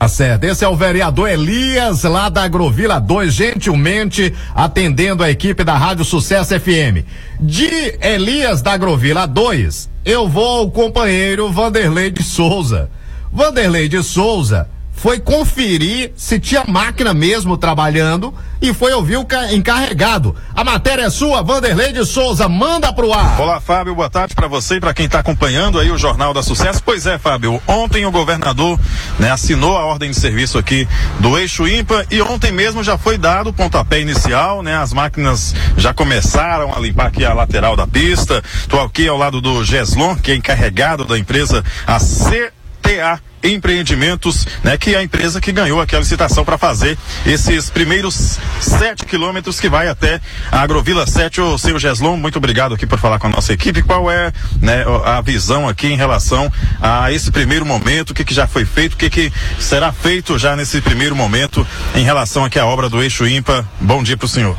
Tá certo. Esse é o vereador Elias, lá da Agrovila 2, gentilmente atendendo a equipe da Rádio Sucesso FM. De Elias da Agrovila 2, eu vou ao companheiro Vanderlei de Souza. Vanderlei de Souza foi conferir se tinha máquina mesmo trabalhando e foi ouvir o encarregado. A matéria é sua, Vanderlei de Souza, manda pro ar. Olá, Fábio, boa tarde para você e para quem está acompanhando aí o Jornal da Sucesso. Pois é, Fábio, ontem o governador né, assinou a ordem de serviço aqui do Eixo Impa e ontem mesmo já foi dado o pontapé inicial, né? As máquinas já começaram a limpar aqui a lateral da pista. Tô aqui ao lado do Geslon, que é encarregado da empresa a CTA Empreendimentos, né? Que é a empresa que ganhou aquela licitação para fazer esses primeiros sete quilômetros que vai até a Agrovila 7. Ô, seu Geslon, muito obrigado aqui por falar com a nossa equipe. Qual é, né, a visão aqui em relação a esse primeiro momento? O que, que já foi feito? O que, que será feito já nesse primeiro momento em relação aqui à obra do Eixo Impa? Bom dia para o senhor.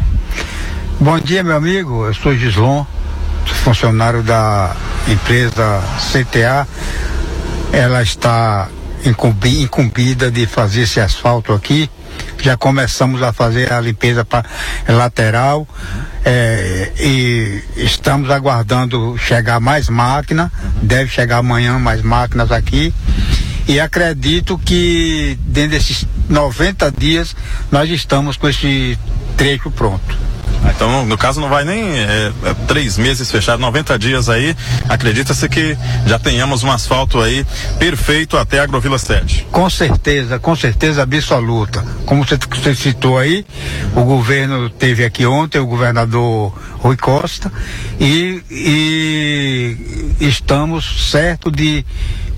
Bom dia, meu amigo. Eu sou Gislon, funcionário da empresa CTA ela está incumbida de fazer esse asfalto aqui. Já começamos a fazer a limpeza pra, lateral é, e estamos aguardando chegar mais máquina. Deve chegar amanhã mais máquinas aqui. E acredito que dentro desses 90 dias nós estamos com esse trecho pronto. Então, no caso, não vai nem é, é, três meses fechado, 90 dias aí. Acredita-se que já tenhamos um asfalto aí perfeito até a Agrovila 7. Com certeza, com certeza absoluta. Como você, citou aí, o governo teve aqui ontem, o governador Rui Costa, e, e estamos certo de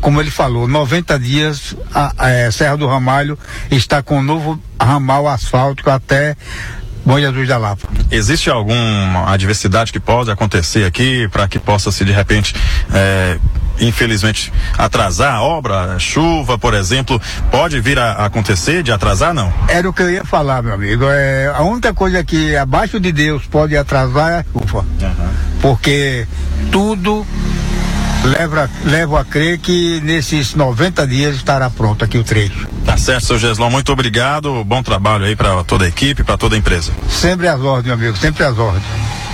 como ele falou, 90 dias a, a, Serra do Ramalho está com um novo ramal asfáltico até Bom Jesus da Lapa. Existe alguma adversidade que pode acontecer aqui para que possa se de repente é, infelizmente atrasar a obra, chuva, por exemplo, pode vir a, acontecer de atrasar não? Era o que eu ia falar, meu amigo. É, a única coisa que abaixo de Deus pode atrasar é a chuva. Uhum. Porque tudo leva, levo a crer que nesses 90 dias estará pronto aqui o trecho. Tá certo, seu Geslão, muito obrigado. Bom trabalho aí para toda a equipe, para toda a empresa. Sempre às ordens, meu amigo, sempre às ordens.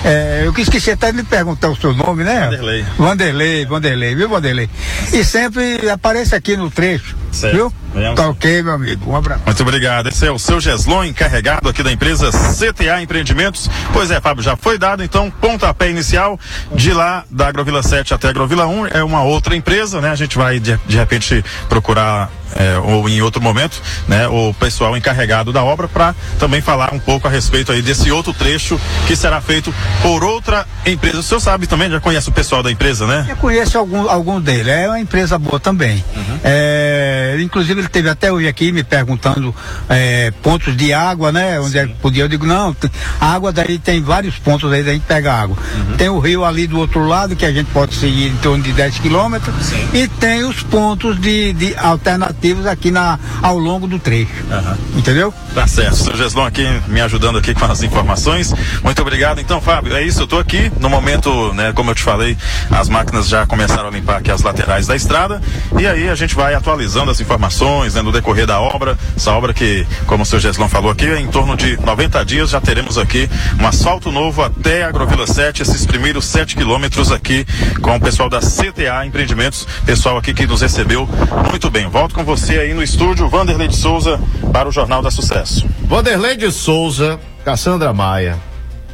É, eu esqueci até de lhe perguntar o seu nome, né? Vanderlei. Vanderlei, Vanderlei, viu, Vanderlei? E sempre aparece aqui no trecho, certo. viu? Tá ok, meu amigo. Um abraço. Muito obrigado. Esse é o seu Geslon, encarregado aqui da empresa CTA Empreendimentos. Pois é, Fábio, já foi dado então pontapé inicial de lá da Agrovila 7 até a Agrovila 1. É uma outra empresa, né? A gente vai de, de repente procurar é, ou em outro momento, né, o pessoal encarregado da obra para também falar um pouco a respeito aí desse outro trecho que será feito por outra empresa. O senhor sabe também, já conhece o pessoal da empresa, né? Eu conheço algum, algum deles, é uma empresa boa também. Uhum. É, inclusive ele teve até hoje aqui me perguntando é, pontos de água, né? Onde é que podia. Eu digo, não, a água daí tem vários pontos aí, a gente pega água. Uhum. Tem o rio ali do outro lado, que a gente pode seguir em torno de 10 quilômetros, e tem os pontos de, de alternativa aqui na, ao longo do trecho. Uhum. Entendeu? Tá certo. Seu Geslon aqui me ajudando aqui com as informações. Muito obrigado. Então, Fábio, é isso. Eu tô aqui. No momento, né, como eu te falei, as máquinas já começaram a limpar aqui as laterais da estrada. E aí a gente vai atualizando as informações né, no decorrer da obra. Essa obra que, como o seu Geslon falou aqui, em torno de 90 dias já teremos aqui um asfalto novo até a Agrovila 7, esses primeiros 7 quilômetros aqui com o pessoal da CTA Empreendimentos, pessoal aqui que nos recebeu muito bem. Volto com você aí no estúdio, Vanderlei de Souza, para o Jornal da Sucesso. Vanderlei de Souza, Cassandra Maia,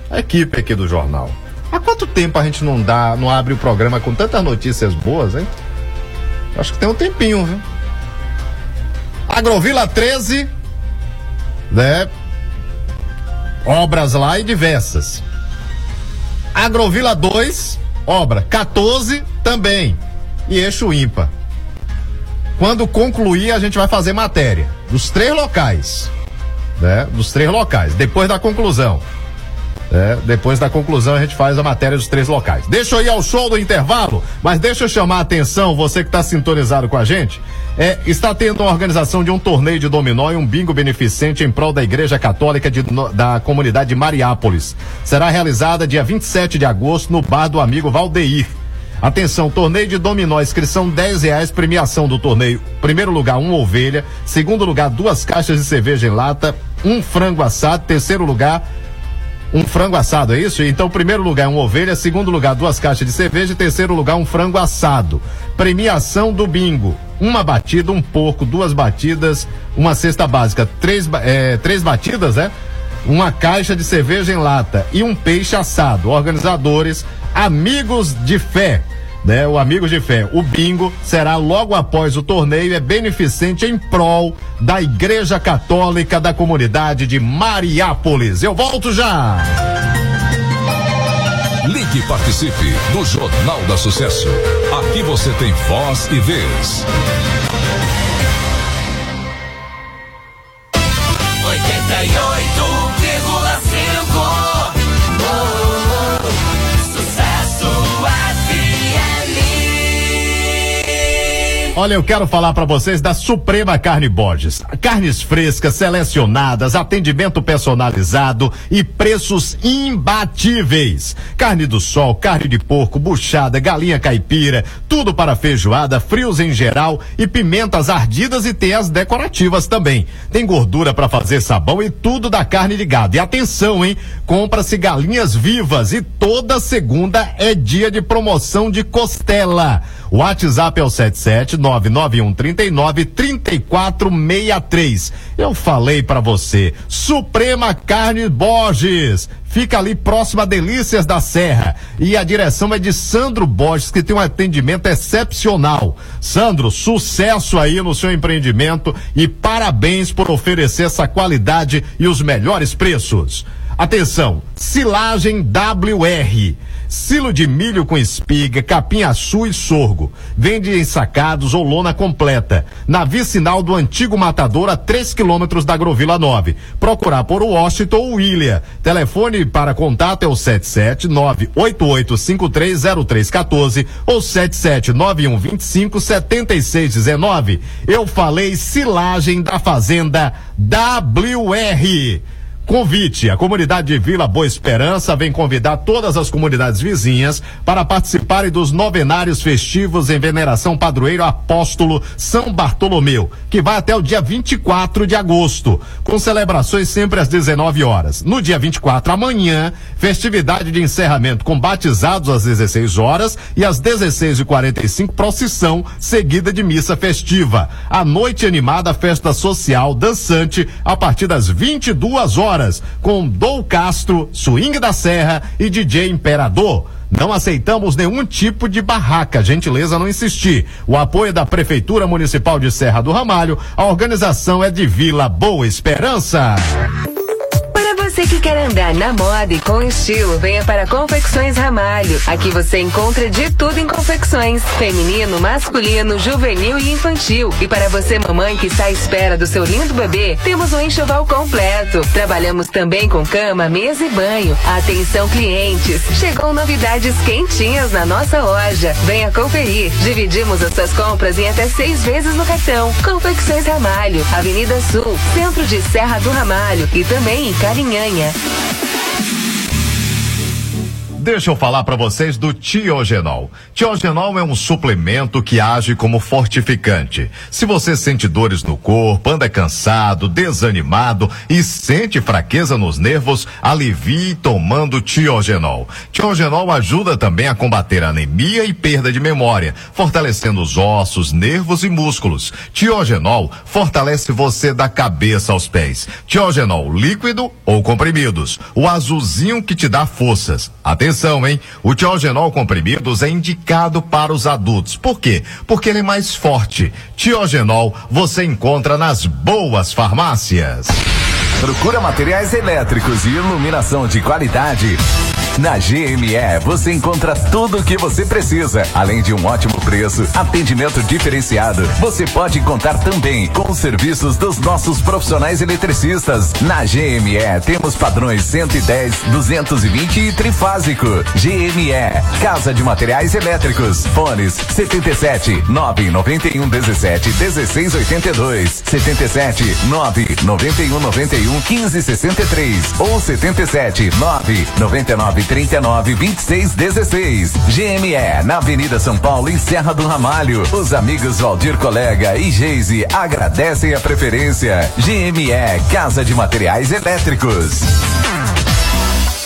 a equipe aqui do jornal. Há quanto tempo a gente não dá, não abre o programa com tantas notícias boas, hein? Acho que tem um tempinho, viu? Agrovila 13, né? Obras lá e diversas. Agrovila 2, obra 14 também. E eixo ímpar. Quando concluir, a gente vai fazer matéria dos três locais, né? Dos três locais, depois da conclusão. É, depois da conclusão a gente faz a matéria dos três locais. Deixa eu ir ao show do intervalo, mas deixa eu chamar a atenção, você que está sintonizado com a gente. É, está tendo a organização de um torneio de dominó e um bingo beneficente em prol da Igreja Católica de, no, da comunidade de Mariápolis. Será realizada dia 27 de agosto no bar do amigo Valdeir. Atenção, torneio de dominó, inscrição 10 reais, premiação do torneio. Primeiro lugar, uma ovelha. Segundo lugar, duas caixas de cerveja em lata, um frango assado. Terceiro lugar, um frango assado, é isso? Então, primeiro lugar, uma ovelha. Segundo lugar, duas caixas de cerveja. Terceiro lugar, um frango assado. Premiação do bingo. Uma batida, um porco, duas batidas, uma cesta básica, três, é, três batidas, né? Uma caixa de cerveja em lata e um peixe assado. Organizadores, amigos de fé né? O Amigos de Fé. O bingo será logo após o torneio, é beneficente em prol da Igreja Católica da comunidade de Mariápolis. Eu volto já! Ligue e participe do Jornal da Sucesso. Aqui você tem voz e vez. Olha, eu quero falar para vocês da Suprema Carne Borges. Carnes frescas, selecionadas, atendimento personalizado e preços imbatíveis. Carne do sol, carne de porco, buchada, galinha caipira, tudo para feijoada, frios em geral e pimentas ardidas e tem as decorativas também. Tem gordura para fazer sabão e tudo da carne de gado. E atenção, hein? Compra-se galinhas vivas e toda segunda é dia de promoção de costela. O WhatsApp é o 77 991 39 3463. Eu falei para você, Suprema Carne Borges. Fica ali próximo a Delícias da Serra. E a direção é de Sandro Borges, que tem um atendimento excepcional. Sandro, sucesso aí no seu empreendimento e parabéns por oferecer essa qualidade e os melhores preços. Atenção, silagem WR. Silo de milho com espiga, capim-açu e sorgo. Vende ensacados ou lona completa. Na vicinal do antigo matador a 3 quilômetros da Agrovila 9. Procurar por Washington ou William. Telefone para contato é o 77988530314 ou 77912577619. Eu falei silagem da fazenda WR. Convite. A comunidade de Vila Boa Esperança vem convidar todas as comunidades vizinhas para participarem dos novenários festivos em veneração padroeiro apóstolo São Bartolomeu, que vai até o dia 24 de agosto, com celebrações sempre às 19 horas. No dia 24, amanhã, festividade de encerramento com batizados às 16 horas e às 16h45, procissão seguida de missa festiva. A noite animada, festa social dançante a partir das 22 horas horas com Dou Castro, Swing da Serra e DJ Imperador. Não aceitamos nenhum tipo de barraca, gentileza não insistir. O apoio da Prefeitura Municipal de Serra do Ramalho, a organização é de Vila Boa Esperança. Você que quer andar na moda e com estilo, venha para Confecções Ramalho. Aqui você encontra de tudo em confecções: feminino, masculino, juvenil e infantil. E para você, mamãe que está à espera do seu lindo bebê, temos um enxoval completo. Trabalhamos também com cama, mesa e banho. Atenção, clientes! Chegou novidades quentinhas na nossa loja. Venha conferir. Dividimos as suas compras em até seis vezes no cartão. Confecções Ramalho, Avenida Sul, centro de Serra do Ramalho e também em Carinhanha. Deixa eu falar para vocês do Tiogenol. Tiogenol é um suplemento que age como fortificante. Se você sente dores no corpo, anda cansado, desanimado e sente fraqueza nos nervos, alivie tomando Tiogenol. Tiogenol ajuda também a combater anemia e perda de memória, fortalecendo os ossos, nervos e músculos. Tiogenol fortalece você da cabeça aos pés. Tiogenol líquido ou comprimidos. O azulzinho que te dá forças. Atenção Atenção, hein? O Tiogenol comprimidos é indicado para os adultos. Por quê? Porque ele é mais forte. Tiogenol você encontra nas boas farmácias. Procura materiais elétricos e iluminação de qualidade. Na GME você encontra tudo o que você precisa, além de um ótimo preço, atendimento diferenciado. Você pode contar também com os serviços dos nossos profissionais eletricistas. Na GME temos padrões 110, 220 e trifásico. GME, Casa de Materiais Elétricos. Fones 77 991 17 16 82, 77 991 91 15 63 ou 77 9 99 39 26 16. GME, na Avenida São Paulo, em Serra do Ramalho. Os amigos Valdir Colega e Geise agradecem a preferência. GME, Casa de Materiais Elétricos.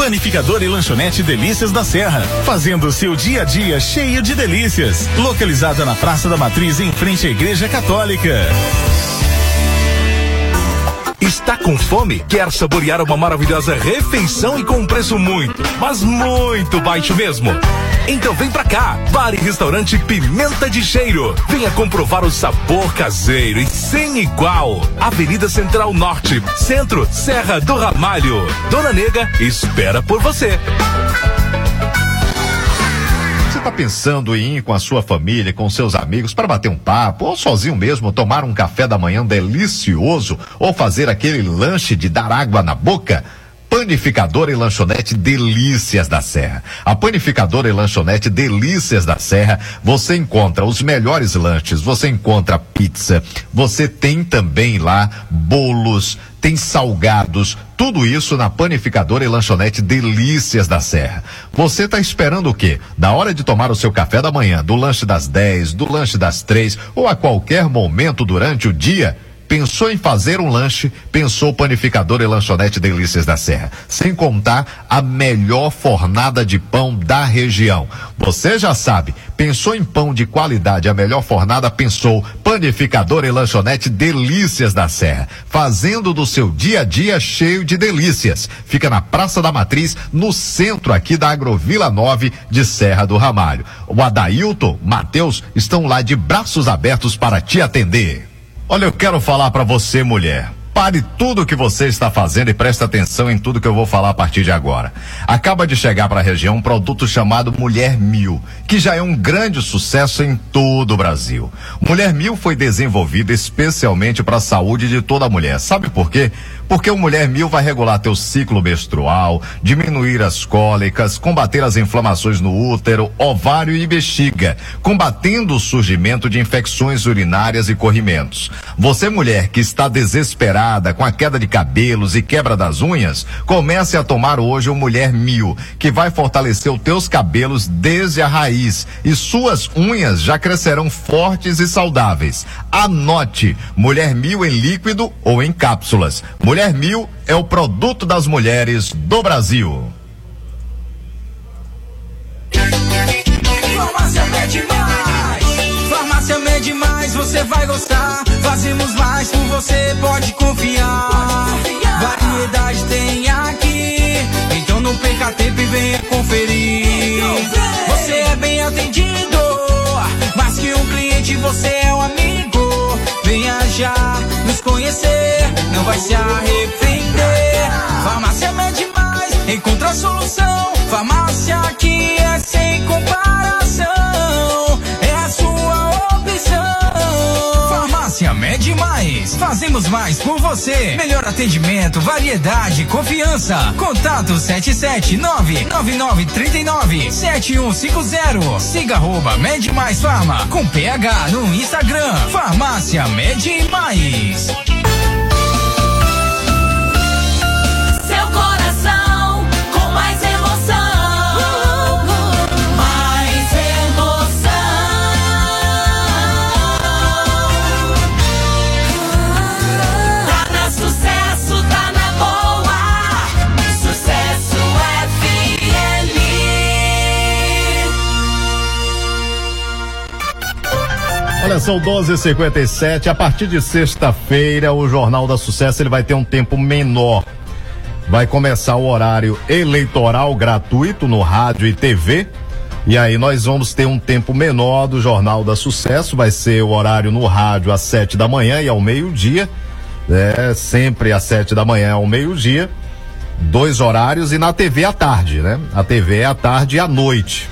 Panificador e lanchonete Delícias da Serra, fazendo seu dia a dia cheio de delícias. Localizada na Praça da Matriz, em frente à Igreja Católica. Está com fome? Quer saborear uma maravilhosa refeição e com um preço muito, mas muito baixo mesmo? Então vem pra cá, Bar e Restaurante Pimenta de Cheiro. Venha comprovar o sabor caseiro e sem igual. Avenida Central Norte, Centro, Serra do Ramalho. Dona Nega espera por você. Você está pensando em ir com a sua família, com seus amigos, para bater um papo, ou sozinho mesmo, tomar um café da manhã delicioso, ou fazer aquele lanche de dar água na boca? Panificadora e Lanchonete Delícias da Serra. A Panificadora e Lanchonete Delícias da Serra, você encontra os melhores lanches, você encontra pizza, você tem também lá bolos, tem salgados, tudo isso na Panificadora e Lanchonete Delícias da Serra. Você está esperando o quê? Da hora de tomar o seu café da manhã, do lanche das 10, do lanche das três ou a qualquer momento durante o dia? Pensou em fazer um lanche, pensou panificador e lanchonete Delícias da Serra. Sem contar a melhor fornada de pão da região. Você já sabe, pensou em pão de qualidade, a melhor fornada, pensou panificador e lanchonete Delícias da Serra. Fazendo do seu dia a dia cheio de delícias. Fica na Praça da Matriz, no centro aqui da Agrovila 9 de Serra do Ramalho. O Adailton, Matheus estão lá de braços abertos para te atender. Olha, eu quero falar para você, mulher. Pare tudo o que você está fazendo e preste atenção em tudo que eu vou falar a partir de agora. Acaba de chegar para a região um produto chamado Mulher Mil, que já é um grande sucesso em todo o Brasil. Mulher Mil foi desenvolvido especialmente para a saúde de toda mulher. Sabe por quê? Porque o Mulher Mil vai regular teu ciclo menstrual, diminuir as cólicas, combater as inflamações no útero, ovário e bexiga, combatendo o surgimento de infecções urinárias e corrimentos. Você mulher que está desesperada com a queda de cabelos e quebra das unhas, comece a tomar hoje o Mulher Mil, que vai fortalecer os teus cabelos desde a raiz e suas unhas já crescerão fortes e saudáveis. Anote, Mulher Mil em líquido ou em cápsulas. Mulher Mil é o produto das mulheres do Brasil. Farmácia Mede Mais. Farmácia Mede Mais, você vai gostar. Fazemos mais vai se arrepender. Farmácia Mede Mais. Encontra a solução. Farmácia aqui é sem comparação. É a sua opção. Farmácia Mede Mais. Fazemos mais por você. Melhor atendimento, variedade, confiança. Contato 779-9939-7150. Siga arroba Mede Mais Farma. Com PH no Instagram. Farmácia Mede Mais. Olha, são 12h57. A partir de sexta-feira, o Jornal da Sucesso ele vai ter um tempo menor. Vai começar o horário eleitoral gratuito no rádio e TV. E aí nós vamos ter um tempo menor do Jornal da Sucesso. Vai ser o horário no rádio às sete da manhã e ao meio-dia. É, sempre às sete da manhã ao meio-dia. Dois horários e na TV à tarde, né? A TV é à tarde e à noite.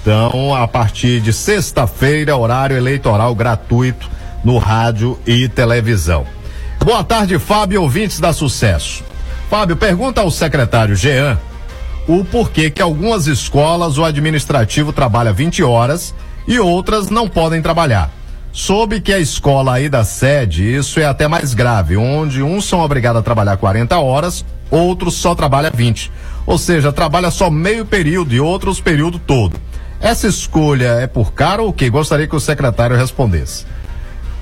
Então, a partir de sexta-feira, horário eleitoral gratuito no rádio e televisão. Boa tarde, Fábio, ouvintes da Sucesso. Fábio, pergunta ao secretário Jean o porquê que algumas escolas o administrativo trabalha 20 horas e outras não podem trabalhar. Soube que a escola aí da sede, isso é até mais grave, onde uns são obrigados a trabalhar 40 horas, outros só trabalham 20. Ou seja, trabalha só meio período e outros período todo. Essa escolha é por cara ou o que? Gostaria que o secretário respondesse.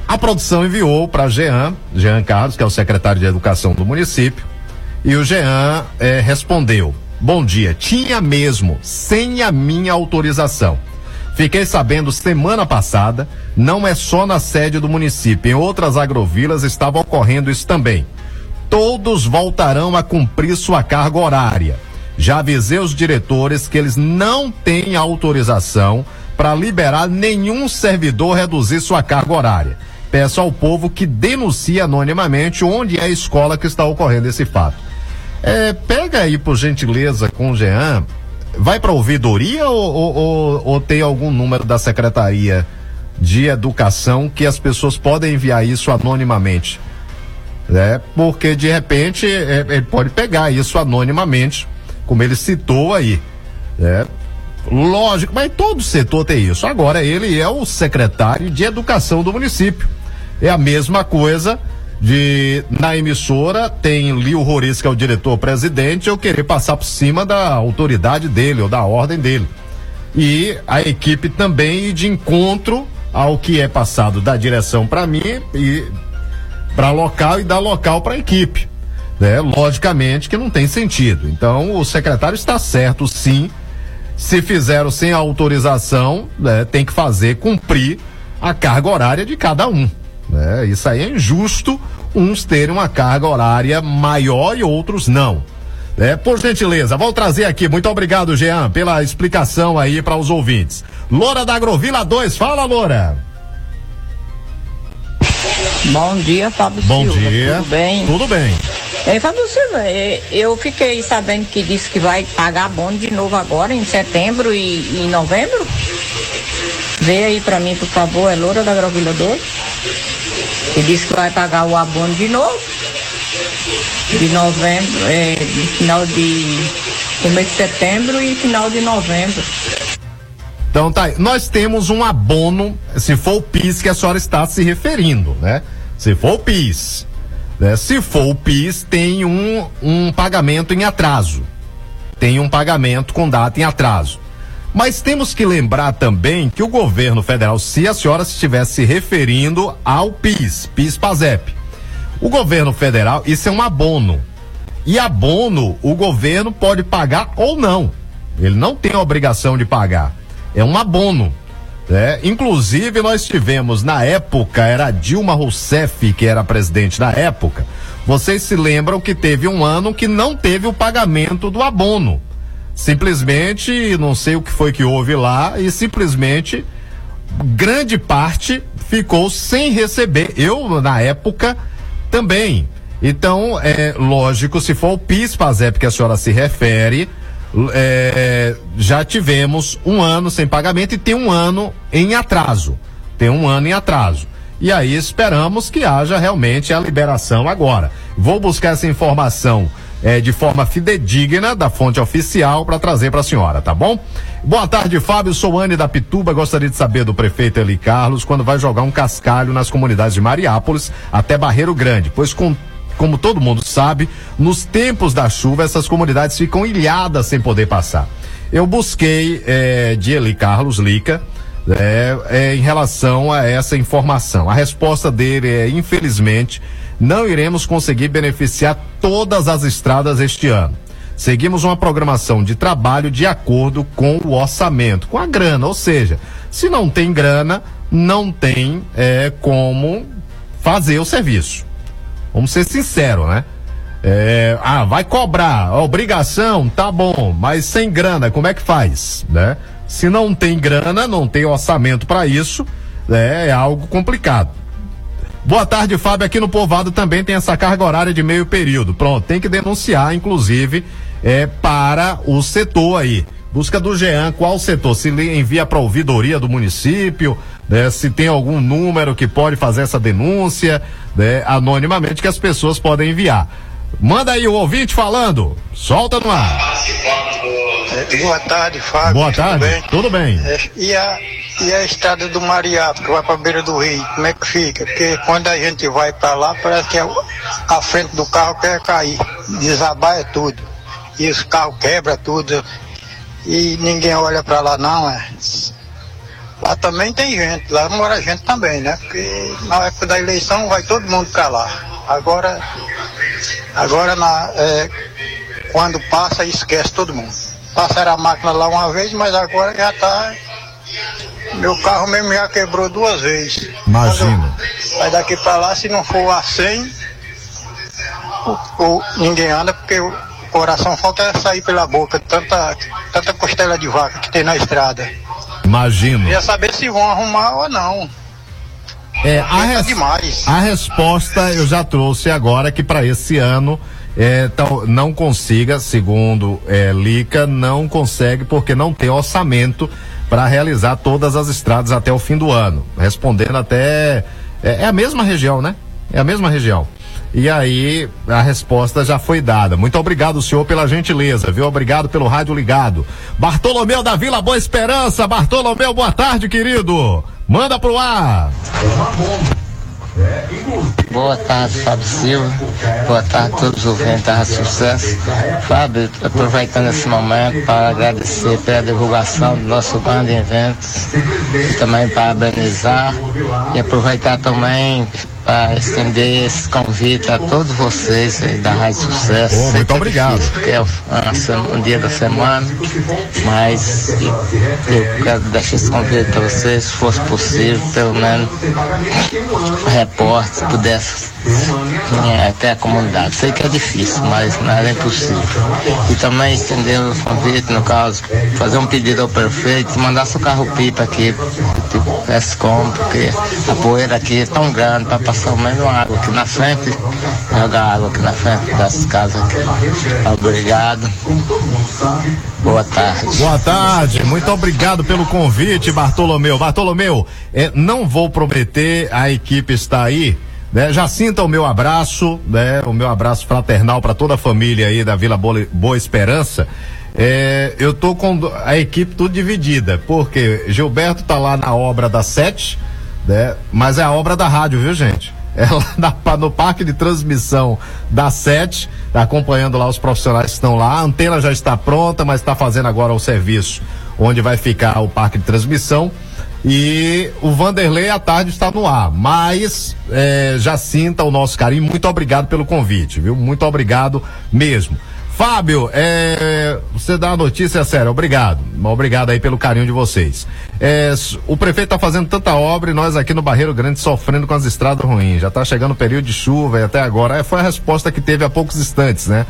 A produção enviou para Jean, Jean Carlos, que é o secretário de Educação do município, e o Jean eh, respondeu: Bom dia, tinha mesmo, sem a minha autorização. Fiquei sabendo semana passada, não é só na sede do município, em outras agrovilas estava ocorrendo isso também. Todos voltarão a cumprir sua carga horária. Já avisei os diretores que eles não têm autorização para liberar nenhum servidor reduzir sua carga horária. Peço ao povo que denuncie anonimamente onde é a escola que está ocorrendo esse fato. É, pega aí, por gentileza, com o Jean. Vai para ouvidoria ou, ou, ou, ou tem algum número da Secretaria de Educação que as pessoas podem enviar isso anonimamente? né? Porque de repente é, ele pode pegar isso anonimamente, como ele citou aí, né? Lógico, mas todo setor tem isso. Agora ele é o secretário de Educação do município. É a mesma coisa de na emissora tem Lio Roriz, que é o diretor-presidente, eu querer passar por cima da autoridade dele ou da ordem dele. E a equipe também de encontro ao que é passado da direção para mim e para local e da local para a equipe. Né? Logicamente que não tem sentido. Então o secretário está certo, sim. Se fizeram sem autorização, né, tem que fazer cumprir a carga horária de cada um. Né? Isso aí é injusto, uns terem uma carga horária maior e outros não. É, por gentileza, vou trazer aqui. Muito obrigado, Jean, pela explicação aí para os ouvintes. Loura da Agrovila 2, fala, Loura. Bom dia, Fábio Bom Silva. dia. Tudo bem? Tudo bem. É, Silva, é, eu fiquei sabendo que disse que vai pagar abono de novo agora, em setembro e, em novembro. Vê aí pra mim, por favor, é Loura da Agrovila 2. Que disse que vai pagar o abono de novo. De novembro, é, de final de. começo de setembro e final de novembro. Então tá. Nós temos um abono, se for o PIS que a senhora está se referindo, né? Se for o PIS. Né? Se for o PIS, tem um, um pagamento em atraso. Tem um pagamento com data em atraso. Mas temos que lembrar também que o governo federal, se a senhora estivesse se referindo ao PIS, PIS-PASEP, o governo federal, isso é um abono. E abono, o governo pode pagar ou não. Ele não tem a obrigação de pagar. É um abono. Né? Inclusive, nós tivemos na época, era Dilma Rousseff que era presidente na época. Vocês se lembram que teve um ano que não teve o pagamento do abono. Simplesmente, não sei o que foi que houve lá, e simplesmente grande parte ficou sem receber. Eu, na época, também. Então, é lógico, se for o PIS, PASEP que a senhora se refere, é, já tivemos um ano sem pagamento e tem um ano em atraso. Tem um ano em atraso. E aí esperamos que haja realmente a liberação agora. Vou buscar essa informação é, de forma fidedigna da fonte oficial para trazer para a senhora, tá bom? Boa tarde, Fábio. Sou Anne da Pituba. Gostaria de saber do prefeito Eli Carlos quando vai jogar um cascalho nas comunidades de Mariápolis até Barreiro Grande, pois com como todo mundo sabe, nos tempos da chuva essas comunidades ficam ilhadas sem poder passar. Eu busquei eh, de Eli Carlos Lica eh, eh, em relação a essa informação. A resposta dele é, infelizmente, não iremos conseguir beneficiar todas as estradas este ano. Seguimos uma programação de trabalho de acordo com o orçamento, com a grana, ou seja, se não tem grana, não tem eh, como fazer o serviço. Vamos ser sinceros, né? É, ah, vai cobrar, obrigação, tá bom, mas sem grana, como é que faz, né? Se não tem grana, não tem orçamento para isso, né? é algo complicado. Boa tarde, Fábio. Aqui no Povoado também tem essa carga horária de meio período. Pronto, tem que denunciar, inclusive, é, para o setor aí. Busca do Jean, qual setor? Se envia para a ouvidoria do município, né, se tem algum número que pode fazer essa denúncia, né, anonimamente, que as pessoas podem enviar. Manda aí o ouvinte falando. Solta no ar. É, boa tarde, Fábio. Boa Tudo tarde. bem? Tudo bem. É, e, a, e a estrada do Mariá, que vai para beira do rio, como é que fica? Porque quando a gente vai para lá, parece que a, a frente do carro quer cair. Desabar é tudo. E os carros quebram tudo. E ninguém olha para lá não, é. Lá também tem gente, lá mora gente também, né? Porque na época da eleição vai todo mundo para lá. Agora, agora na, é, quando passa esquece todo mundo. Passaram a máquina lá uma vez, mas agora já tá. Meu carro mesmo já quebrou duas vezes. Imagina. Vai daqui para lá, se não for a 100, o- o- ninguém anda porque o coração falta é sair pela boca, tanta, tanta costela de vaca que tem na estrada. Imagino. Queria saber se vão arrumar ou não. É, a, res- demais. a resposta eu já trouxe agora que para esse ano é, tal- não consiga, segundo é, Lica, não consegue porque não tem orçamento para realizar todas as estradas até o fim do ano. Respondendo até. É, é a mesma região, né? É a mesma região. E aí a resposta já foi dada. Muito obrigado, senhor, pela gentileza, viu? Obrigado pelo rádio ligado. Bartolomeu da Vila Boa Esperança. Bartolomeu, boa tarde, querido. Manda pro ar. Boa tarde, Fábio Silva. Boa tarde a todos os ouvintes da Sucesso. Fábio, aproveitando esse momento para agradecer pela divulgação do nosso grande evento e também parabenizar e aproveitar também para estender esse convite a todos vocês aí da Rádio Sucesso. Muito obrigado. difícil, porque é um dia da semana, mas eu quero deixar esse convite para vocês, se fosse possível, pelo menos repórter pudesse até a comunidade. Sei que é difícil, mas nada é impossível. E também estender o convite, no caso, fazer um pedido ao prefeito mandar seu carro-pipa aqui, tipo, esse como, porque a poeira aqui é tão grande para passar o menos água aqui na frente, jogar água aqui na frente das casas aqui. Obrigado. Boa tarde. Boa tarde, muito obrigado pelo convite, Bartolomeu. Bartolomeu, eh, não vou prometer, a equipe está aí. Né? Já sinta o meu abraço, né? O meu abraço fraternal para toda a família aí da Vila Boa, Boa Esperança. Eh, eu tô com a equipe tudo dividida, porque Gilberto tá lá na obra da Sete, né? Mas é a obra da rádio, viu, gente? É lá na- no parque de transmissão da Sete, tá acompanhando lá os profissionais que estão lá. A antena já está pronta, mas está fazendo agora o serviço onde vai ficar o parque de transmissão. E o Vanderlei à tarde está no ar. Mas é, já sinta o nosso carinho. Muito obrigado pelo convite, viu? Muito obrigado mesmo. Fábio, é, você dá a notícia séria, obrigado. Obrigado aí pelo carinho de vocês. É, o prefeito está fazendo tanta obra e nós aqui no Barreiro Grande sofrendo com as estradas ruins. Já está chegando o período de chuva e até agora. É, foi a resposta que teve há poucos instantes, né?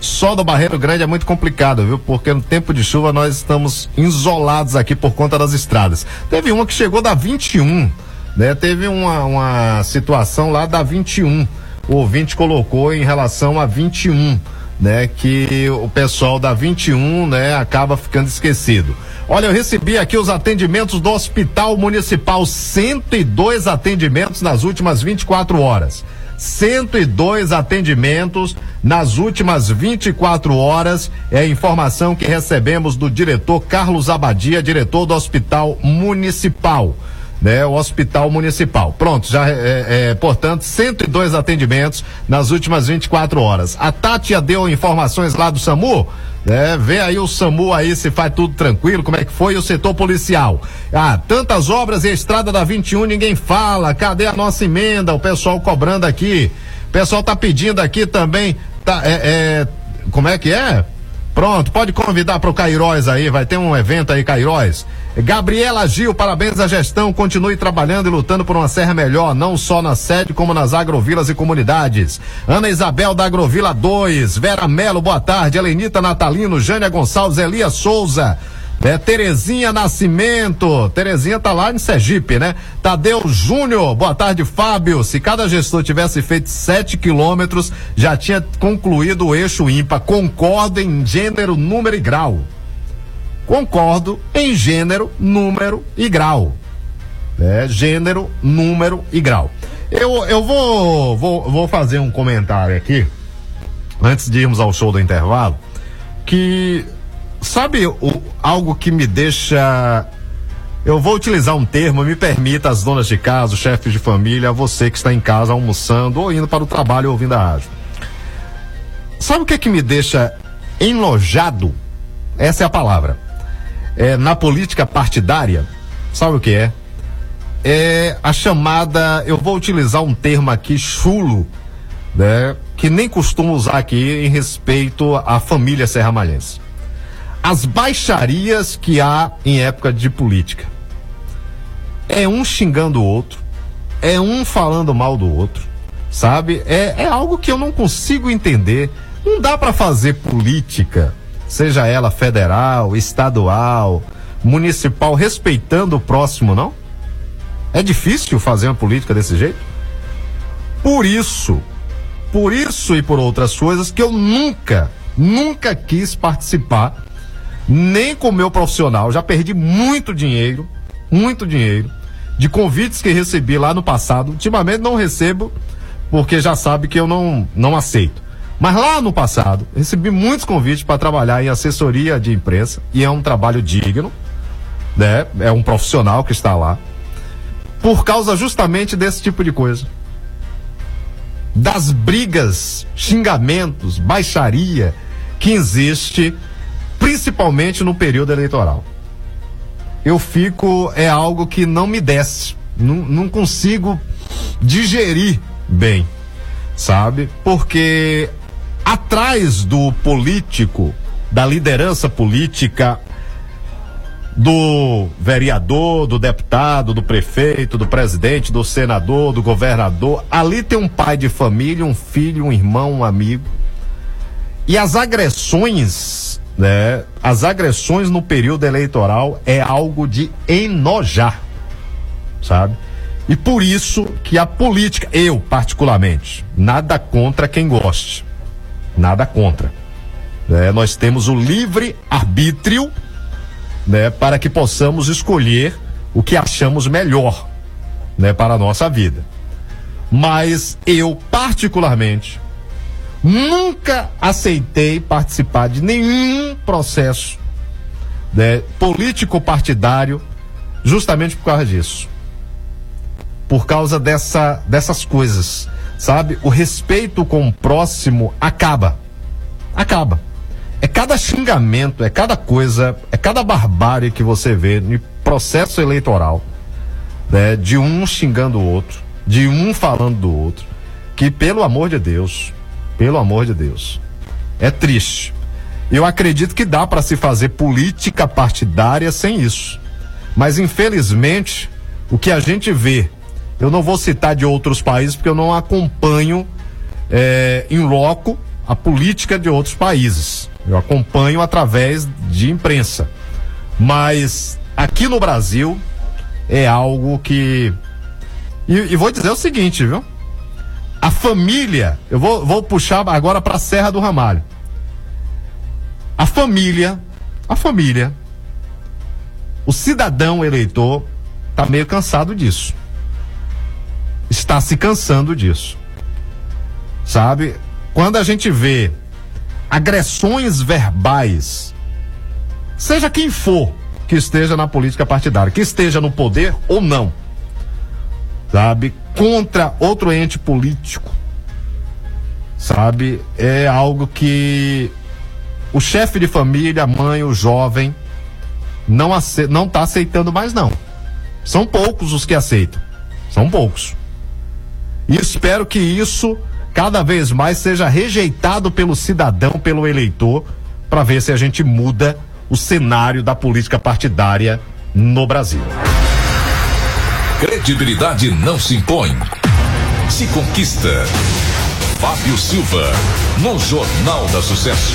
Só do Barreiro Grande é muito complicado, viu? Porque no tempo de chuva nós estamos isolados aqui por conta das estradas. Teve uma que chegou da 21, né? Teve uma, uma situação lá da 21. O ouvinte colocou em relação a 21 né, que o pessoal da 21, né, acaba ficando esquecido. Olha, eu recebi aqui os atendimentos do Hospital Municipal, 102 atendimentos nas últimas 24 horas. 102 atendimentos nas últimas 24 horas. É a informação que recebemos do diretor Carlos Abadia, diretor do Hospital Municipal né, o Hospital Municipal. Pronto, já é, é, portanto, 102 atendimentos nas últimas 24 horas. A Tátia deu informações lá do SAMU, né? Vê aí o SAMU aí se faz tudo tranquilo, como é que foi o setor policial. Ah, tantas obras e a estrada da 21 ninguém fala. Cadê a nossa emenda? O pessoal cobrando aqui. O pessoal tá pedindo aqui também, tá, é, é, como é que é? Pronto, pode convidar para o Cairóis aí, vai ter um evento aí, Cairóis. Gabriela Gil, parabéns à gestão, continue trabalhando e lutando por uma serra melhor, não só na sede, como nas agrovilas e comunidades. Ana Isabel da Agrovila 2, Vera Melo, boa tarde, Elenita Natalino, Jânia Gonçalves, Elias Souza, né? Terezinha Nascimento, Terezinha tá lá em Sergipe, né? Tadeu Júnior, boa tarde, Fábio. Se cada gestor tivesse feito 7 quilômetros, já tinha concluído o eixo ímpar. Concordo em gênero, número e grau. Concordo em gênero, número e grau. É, gênero, número e grau. Eu, eu vou, vou, vou fazer um comentário aqui, antes de irmos ao show do intervalo, que sabe o, algo que me deixa. Eu vou utilizar um termo, me permita, as donas de casa, os chefes de família, você que está em casa almoçando ou indo para o trabalho ouvindo a rádio. Sabe o que que me deixa enojado? Essa é a palavra. É, na política partidária, sabe o que é? É a chamada, eu vou utilizar um termo aqui chulo, né? Que nem costumo usar aqui em respeito à família serramalhense as baixarias que há em época de política. É um xingando o outro, é um falando mal do outro, sabe? É, é algo que eu não consigo entender. Não dá para fazer política, seja ela federal, estadual, municipal, respeitando o próximo, não? É difícil fazer uma política desse jeito? Por isso, por isso e por outras coisas que eu nunca, nunca quis participar nem com o meu profissional. Já perdi muito dinheiro, muito dinheiro, de convites que recebi lá no passado. Ultimamente não recebo, porque já sabe que eu não, não aceito. Mas lá no passado, recebi muitos convites para trabalhar em assessoria de imprensa, e é um trabalho digno, né? É um profissional que está lá, por causa justamente desse tipo de coisa. Das brigas, xingamentos, baixaria que existe principalmente no período eleitoral. Eu fico, é algo que não me desce, não, não consigo digerir bem, sabe? Porque atrás do político, da liderança política, do vereador, do deputado, do prefeito, do presidente, do senador, do governador, ali tem um pai de família, um filho, um irmão, um amigo. E as agressões né? As agressões no período eleitoral é algo de enojar, sabe? E por isso que a política, eu particularmente, nada contra quem goste, nada contra. Né? Nós temos o livre arbítrio, né? Para que possamos escolher o que achamos melhor, né? Para a nossa vida. Mas eu particularmente Nunca aceitei participar de nenhum processo né, político-partidário justamente por causa disso. Por causa dessa, dessas coisas, sabe? O respeito com o próximo acaba. Acaba. É cada xingamento, é cada coisa, é cada barbárie que você vê no processo eleitoral, né? De um xingando o outro, de um falando do outro, que pelo amor de Deus, pelo amor de Deus. É triste. Eu acredito que dá para se fazer política partidária sem isso. Mas infelizmente, o que a gente vê, eu não vou citar de outros países porque eu não acompanho é, em loco a política de outros países. Eu acompanho através de imprensa. Mas aqui no Brasil é algo que. E, e vou dizer o seguinte, viu? A família, eu vou, vou puxar agora para a Serra do Ramalho. A família, a família, o cidadão eleitor está meio cansado disso. Está se cansando disso. Sabe? Quando a gente vê agressões verbais, seja quem for que esteja na política partidária, que esteja no poder ou não, sabe? Contra outro ente político, sabe? É algo que o chefe de família, a mãe, o jovem, não, ace não tá aceitando mais não. São poucos os que aceitam. São poucos. E espero que isso cada vez mais seja rejeitado pelo cidadão, pelo eleitor, para ver se a gente muda o cenário da política partidária no Brasil. Credibilidade não se impõe, se conquista. Fábio Silva, no Jornal da Sucesso.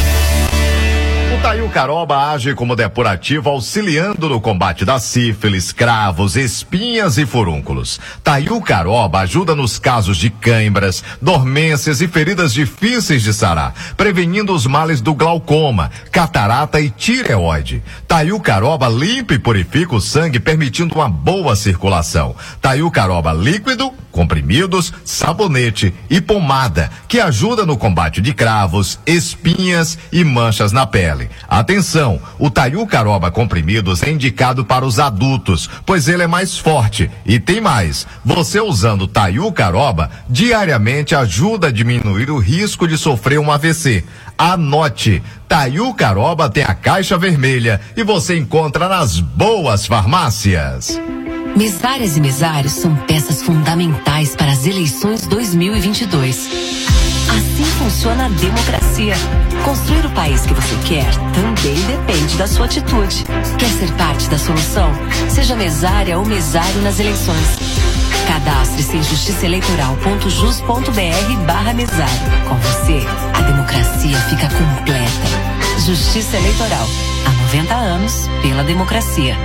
O Tail Caroba age como depurativo auxiliando no combate da sífilis, cravos, espinhas e furúnculos. Tail Caroba ajuda nos casos de cãibras, dormências e feridas difíceis de sarar, prevenindo os males do glaucoma, catarata e tireoide. Tail Caroba limpa e purifica o sangue, permitindo uma boa circulação. Tail Caroba líquido, comprimidos, sabonete e pomada, que ajuda no combate de cravos, espinhas e manchas na pele. Atenção, o Taiu Caroba comprimidos é indicado para os adultos, pois ele é mais forte e tem mais. Você usando Taiu Caroba diariamente ajuda a diminuir o risco de sofrer um AVC. Anote, Taiu Caroba tem a caixa vermelha e você encontra nas boas farmácias. Mesárias e mesários são peças fundamentais para as eleições 2022. Assim funciona a democracia. Construir o país que você quer também depende da sua atitude. Quer ser parte da solução? Seja mesária ou mesário nas eleições. Cadastre-se em justiçaeleitoral.jus.br barra mesário. Com você, a democracia fica completa. Justiça Eleitoral. Há 90 anos pela democracia.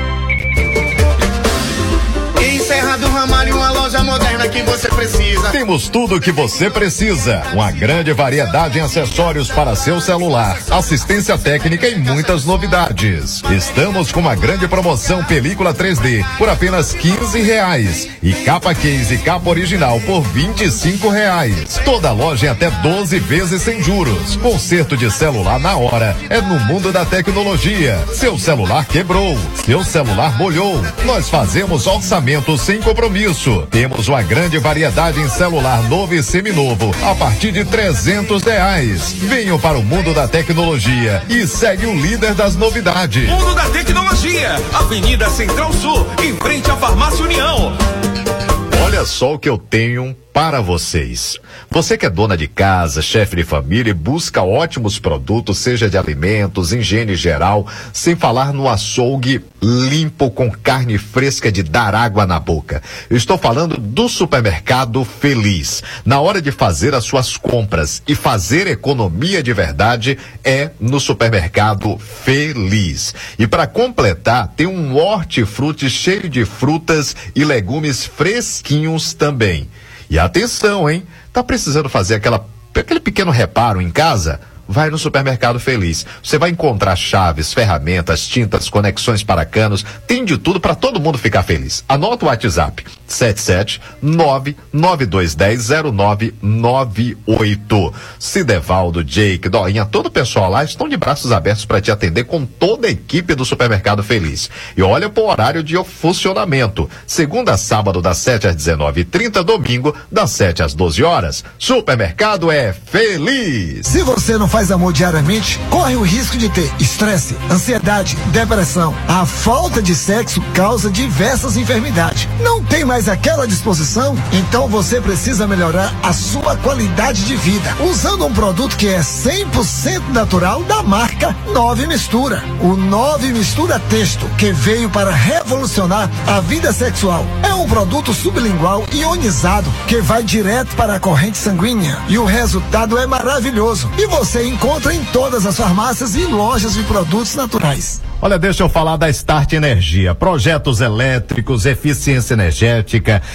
Serra do Ramalho, uma loja moderna que você precisa. Temos tudo o que você precisa. Uma grande variedade em acessórios para seu celular, assistência técnica e muitas novidades. Estamos com uma grande promoção película 3D por apenas 15 reais e capa case e capa original por 25 reais. Toda loja em até 12 vezes sem juros. Conserto de celular na hora é no mundo da tecnologia. Seu celular quebrou, seu celular molhou. Nós fazemos sem compromisso. Temos uma grande variedade em celular novo e seminovo a partir de 300 reais. Venham para o mundo da tecnologia e segue o líder das novidades. Mundo da Tecnologia, Avenida Central Sul, em frente à Farmácia União. Olha só o que eu tenho para vocês. Você que é dona de casa, chefe de família e busca ótimos produtos, seja de alimentos, higiene geral, sem falar no açougue limpo com carne fresca de dar água na boca. Estou falando do supermercado Feliz. Na hora de fazer as suas compras e fazer economia de verdade é no supermercado Feliz. E para completar, tem um hortifruti cheio de frutas e legumes fresquinhos também. E atenção, hein? Tá precisando fazer aquela, aquele pequeno reparo em casa? Vai no Supermercado Feliz. Você vai encontrar chaves, ferramentas, tintas, conexões para canos, tem de tudo para todo mundo ficar feliz. Anota o WhatsApp: 77992100998. Cidevaldo, Jake, Doinha, todo o pessoal lá estão de braços abertos para te atender com toda a equipe do Supermercado Feliz. E olha pro horário de funcionamento. Segunda a sábado, das 7 às 19h30, domingo, das 7 às 12 horas. Supermercado é feliz! Se você não faz amor diariamente, corre o risco de ter estresse, ansiedade, depressão. A falta de sexo causa diversas enfermidades. Não tem mais aquela disposição? Então você precisa melhorar a sua qualidade de vida usando um produto que é 100% natural da marca Nove Mistura. O Nove Mistura Texto, que veio para revolucionar a vida sexual. É um produto sublingual ionizado que vai direto para a corrente sanguínea e o resultado é maravilhoso. E você encontra em todas as farmácias e lojas de produtos naturais. Olha, deixa eu falar da Start Energia. Projetos elétricos, eficiência energética,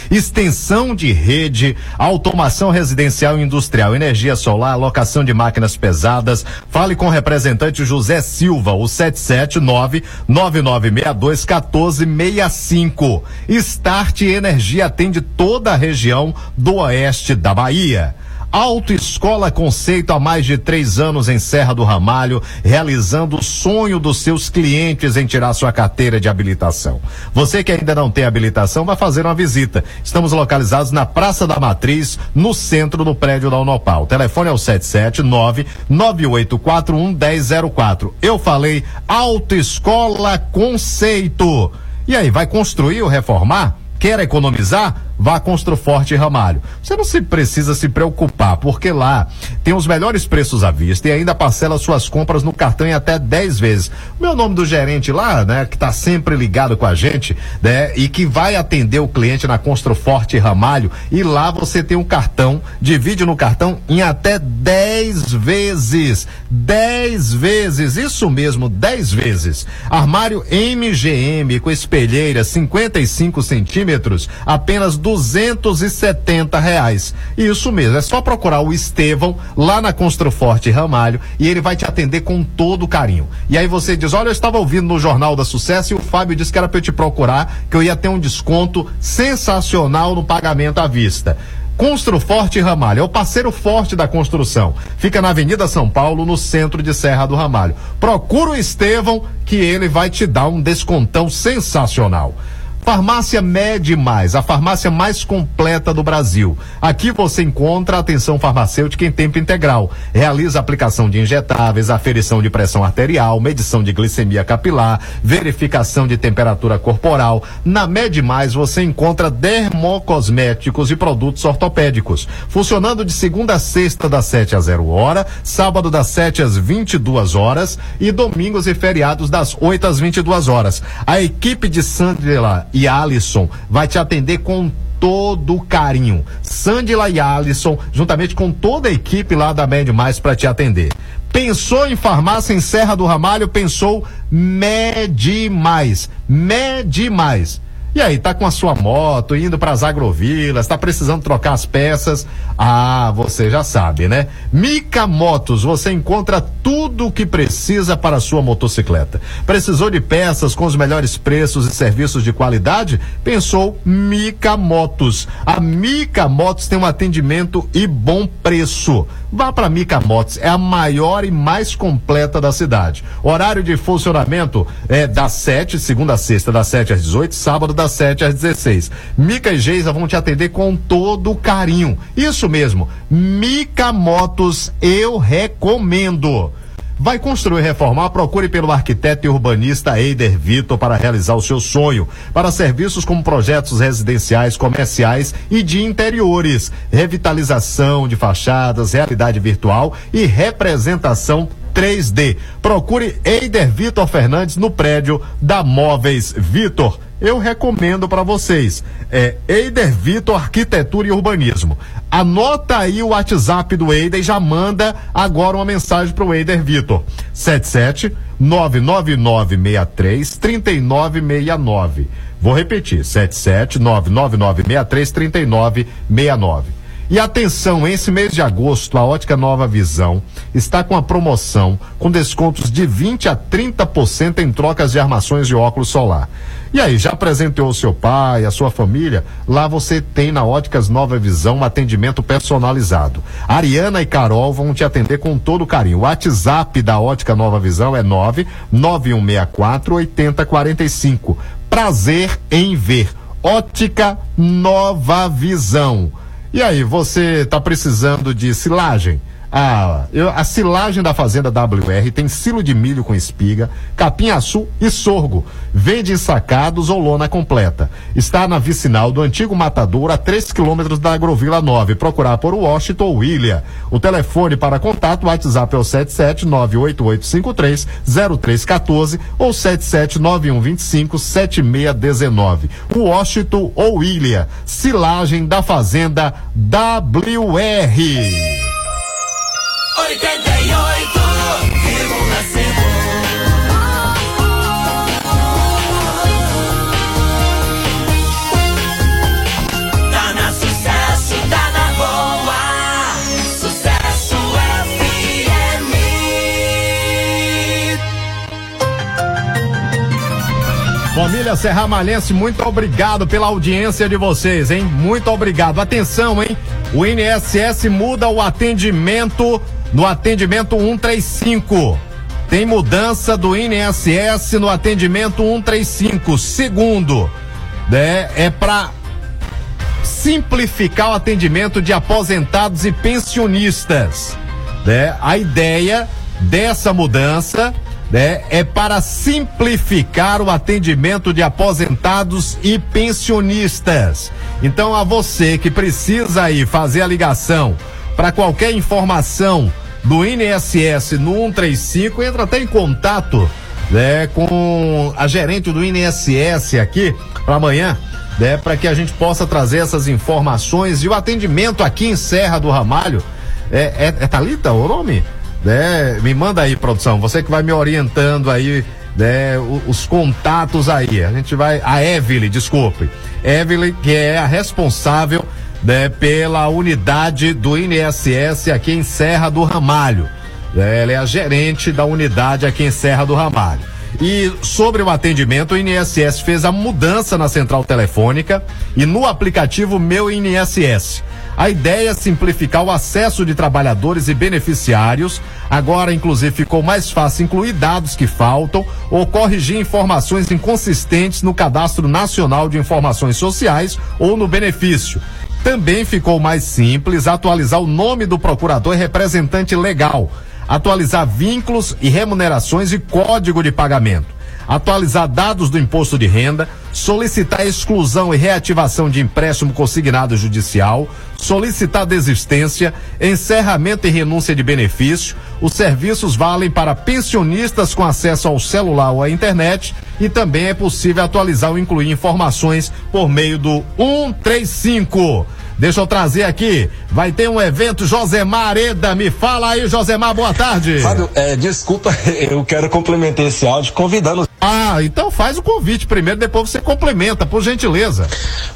extensão de rede, automação residencial e industrial, energia solar, locação de máquinas pesadas. Fale com o representante José Silva, o 779 9962 1465. Start Energia atende toda a região do oeste da Bahia. Autoescola Conceito há mais de três anos em Serra do Ramalho, realizando o sonho dos seus clientes em tirar sua carteira de habilitação. Você que ainda não tem habilitação, vai fazer uma visita. Estamos localizados na Praça da Matriz, no centro do prédio da Unopal. O telefone é o 779 9841 1004. Eu falei Autoescola Conceito. E aí, vai construir ou reformar? Quer economizar? Vá a Construforte Ramalho. Você não se precisa se preocupar, porque lá tem os melhores preços à vista e ainda parcela suas compras no cartão em até 10 vezes. O meu nome do gerente lá, né, que está sempre ligado com a gente, né, e que vai atender o cliente na Construforte Ramalho, e lá você tem um cartão, divide no cartão em até 10 vezes. 10 vezes, isso mesmo, 10 vezes. Armário MGM com espelheira 55 centímetros, apenas 270 reais. Isso mesmo, é só procurar o Estevão lá na Construforte Ramalho e ele vai te atender com todo carinho. E aí você diz: Olha, eu estava ouvindo no Jornal da Sucesso e o Fábio disse que era para eu te procurar, que eu ia ter um desconto sensacional no pagamento à vista. Construforte Ramalho, é o parceiro forte da construção. Fica na Avenida São Paulo, no centro de Serra do Ramalho. Procura o Estevão, que ele vai te dar um descontão sensacional. Farmácia Mede Mais, a farmácia mais completa do Brasil. Aqui você encontra atenção farmacêutica em tempo integral. Realiza aplicação de injetáveis, aferição de pressão arterial, medição de glicemia capilar, verificação de temperatura corporal. Na Mede Mais você encontra dermocosméticos e produtos ortopédicos. Funcionando de segunda a sexta das 7 às 0 hora, sábado das 7 às 22 horas e domingos e feriados das 8 às 22 horas. A equipe de Sandra e Alisson vai te atender com todo carinho. Sandila e Alisson, juntamente com toda a equipe lá da Med Mais para te atender. Pensou em farmácia em Serra do Ramalho, pensou Med Mais. Med Mais. E aí, tá com a sua moto, indo para as agrovilas, tá precisando trocar as peças? Ah, você já sabe, né? Mica Motos, você encontra tudo o que precisa para a sua motocicleta. Precisou de peças com os melhores preços e serviços de qualidade? Pensou Mica Motos. A Mica Motos tem um atendimento e bom preço. Vá para Mica Motos, é a maior e mais completa da cidade. Horário de funcionamento é das 7, segunda a sexta, das 7 às 18, sábado das 7 às 16. Mica e Geisa vão te atender com todo carinho. Isso mesmo, Mica Motos, eu recomendo. Vai construir reformar? Procure pelo arquiteto e urbanista Eider Vitor para realizar o seu sonho. Para serviços como projetos residenciais, comerciais e de interiores, revitalização de fachadas, realidade virtual e representação 3D. Procure Eider Vitor Fernandes no prédio da Móveis Vitor. Eu recomendo para vocês. É Eider Vitor Arquitetura e Urbanismo. Anota aí o WhatsApp do Eider e já manda agora uma mensagem pro Eider Vitor. 77 99963 3969. Vou repetir, 77 99963 3969. E atenção, esse mês de agosto, a Ótica Nova Visão está com a promoção com descontos de 20 a 30% em trocas de armações de óculos solar. E aí, já apresentou o seu pai, a sua família? Lá você tem na Óticas Nova Visão um atendimento personalizado. Ariana e Carol vão te atender com todo carinho. O WhatsApp da Ótica Nova Visão é 99164 8045. Prazer em ver. Ótica Nova Visão. E aí, você está precisando de silagem? Ah, eu, a silagem da Fazenda WR tem silo de milho com espiga, capim-açu e sorgo. Vende ensacados ou lona completa. Está na vicinal do antigo matador a 3 quilômetros da Agrovila 9. Procurar por Washington William. O telefone para contato, WhatsApp é o 7798853 0314 ou 779125 7619. Washington ou William. Silagem da Fazenda WR. Família Serra Malhense, muito obrigado pela audiência de vocês, hein? Muito obrigado. Atenção, hein? O INSS muda o atendimento no atendimento 135. Tem mudança do INSS no atendimento 135. Segundo, né, é para simplificar o atendimento de aposentados e pensionistas. Né? A ideia dessa mudança né, é para simplificar o atendimento de aposentados e pensionistas. Então, a você que precisa aí fazer a ligação para qualquer informação do INSS no 135, entra até em contato né, com a gerente do INSS aqui para amanhã, né, para que a gente possa trazer essas informações e o atendimento aqui em Serra do Ramalho. É, é, é Thalita o nome? Né? Me manda aí, produção. Você que vai me orientando aí, né? Os, os contatos aí. A gente vai. A Evelyn, desculpe. Evelyn, que é a responsável né, pela unidade do INSS aqui em Serra do Ramalho. Né? Ela é a gerente da unidade aqui em Serra do Ramalho. E sobre o atendimento, o INSS fez a mudança na central telefônica e no aplicativo Meu INSS. A ideia é simplificar o acesso de trabalhadores e beneficiários. Agora, inclusive, ficou mais fácil incluir dados que faltam ou corrigir informações inconsistentes no Cadastro Nacional de Informações Sociais ou no benefício. Também ficou mais simples atualizar o nome do procurador e representante legal atualizar vínculos e remunerações e código de pagamento, atualizar dados do imposto de renda, solicitar exclusão e reativação de empréstimo consignado judicial, solicitar desistência, encerramento e renúncia de benefício. Os serviços valem para pensionistas com acesso ao celular ou à internet e também é possível atualizar ou incluir informações por meio do 135. Deixa eu trazer aqui. Vai ter um evento Josemar Areda. Me fala aí, Josemar, boa tarde. Fábio, é, desculpa, eu quero complementar esse áudio convidando. Ah, então faz o convite primeiro, depois você complementa, por gentileza.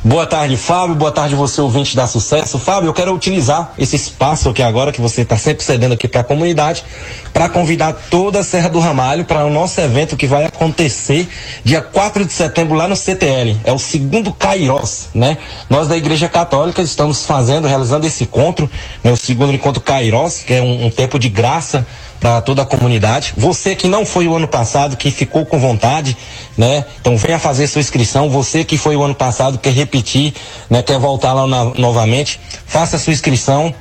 Boa tarde, Fábio. Boa tarde, você ouvinte da Sucesso. Fábio, eu quero utilizar esse espaço aqui agora que você está sempre cedendo aqui para a comunidade para convidar toda a Serra do Ramalho para o nosso evento que vai acontecer dia 4 de setembro lá no CTL. É o segundo Cairós, né? Nós da Igreja Católica estamos fazendo, realizando esse encontro, né? O segundo encontro Cairós, que é um, um tempo de graça para toda a comunidade. Você que não foi o ano passado, que ficou com vontade, né? Então venha fazer sua inscrição. Você que foi o ano passado, quer repetir, né? Quer voltar lá na, novamente, faça sua inscrição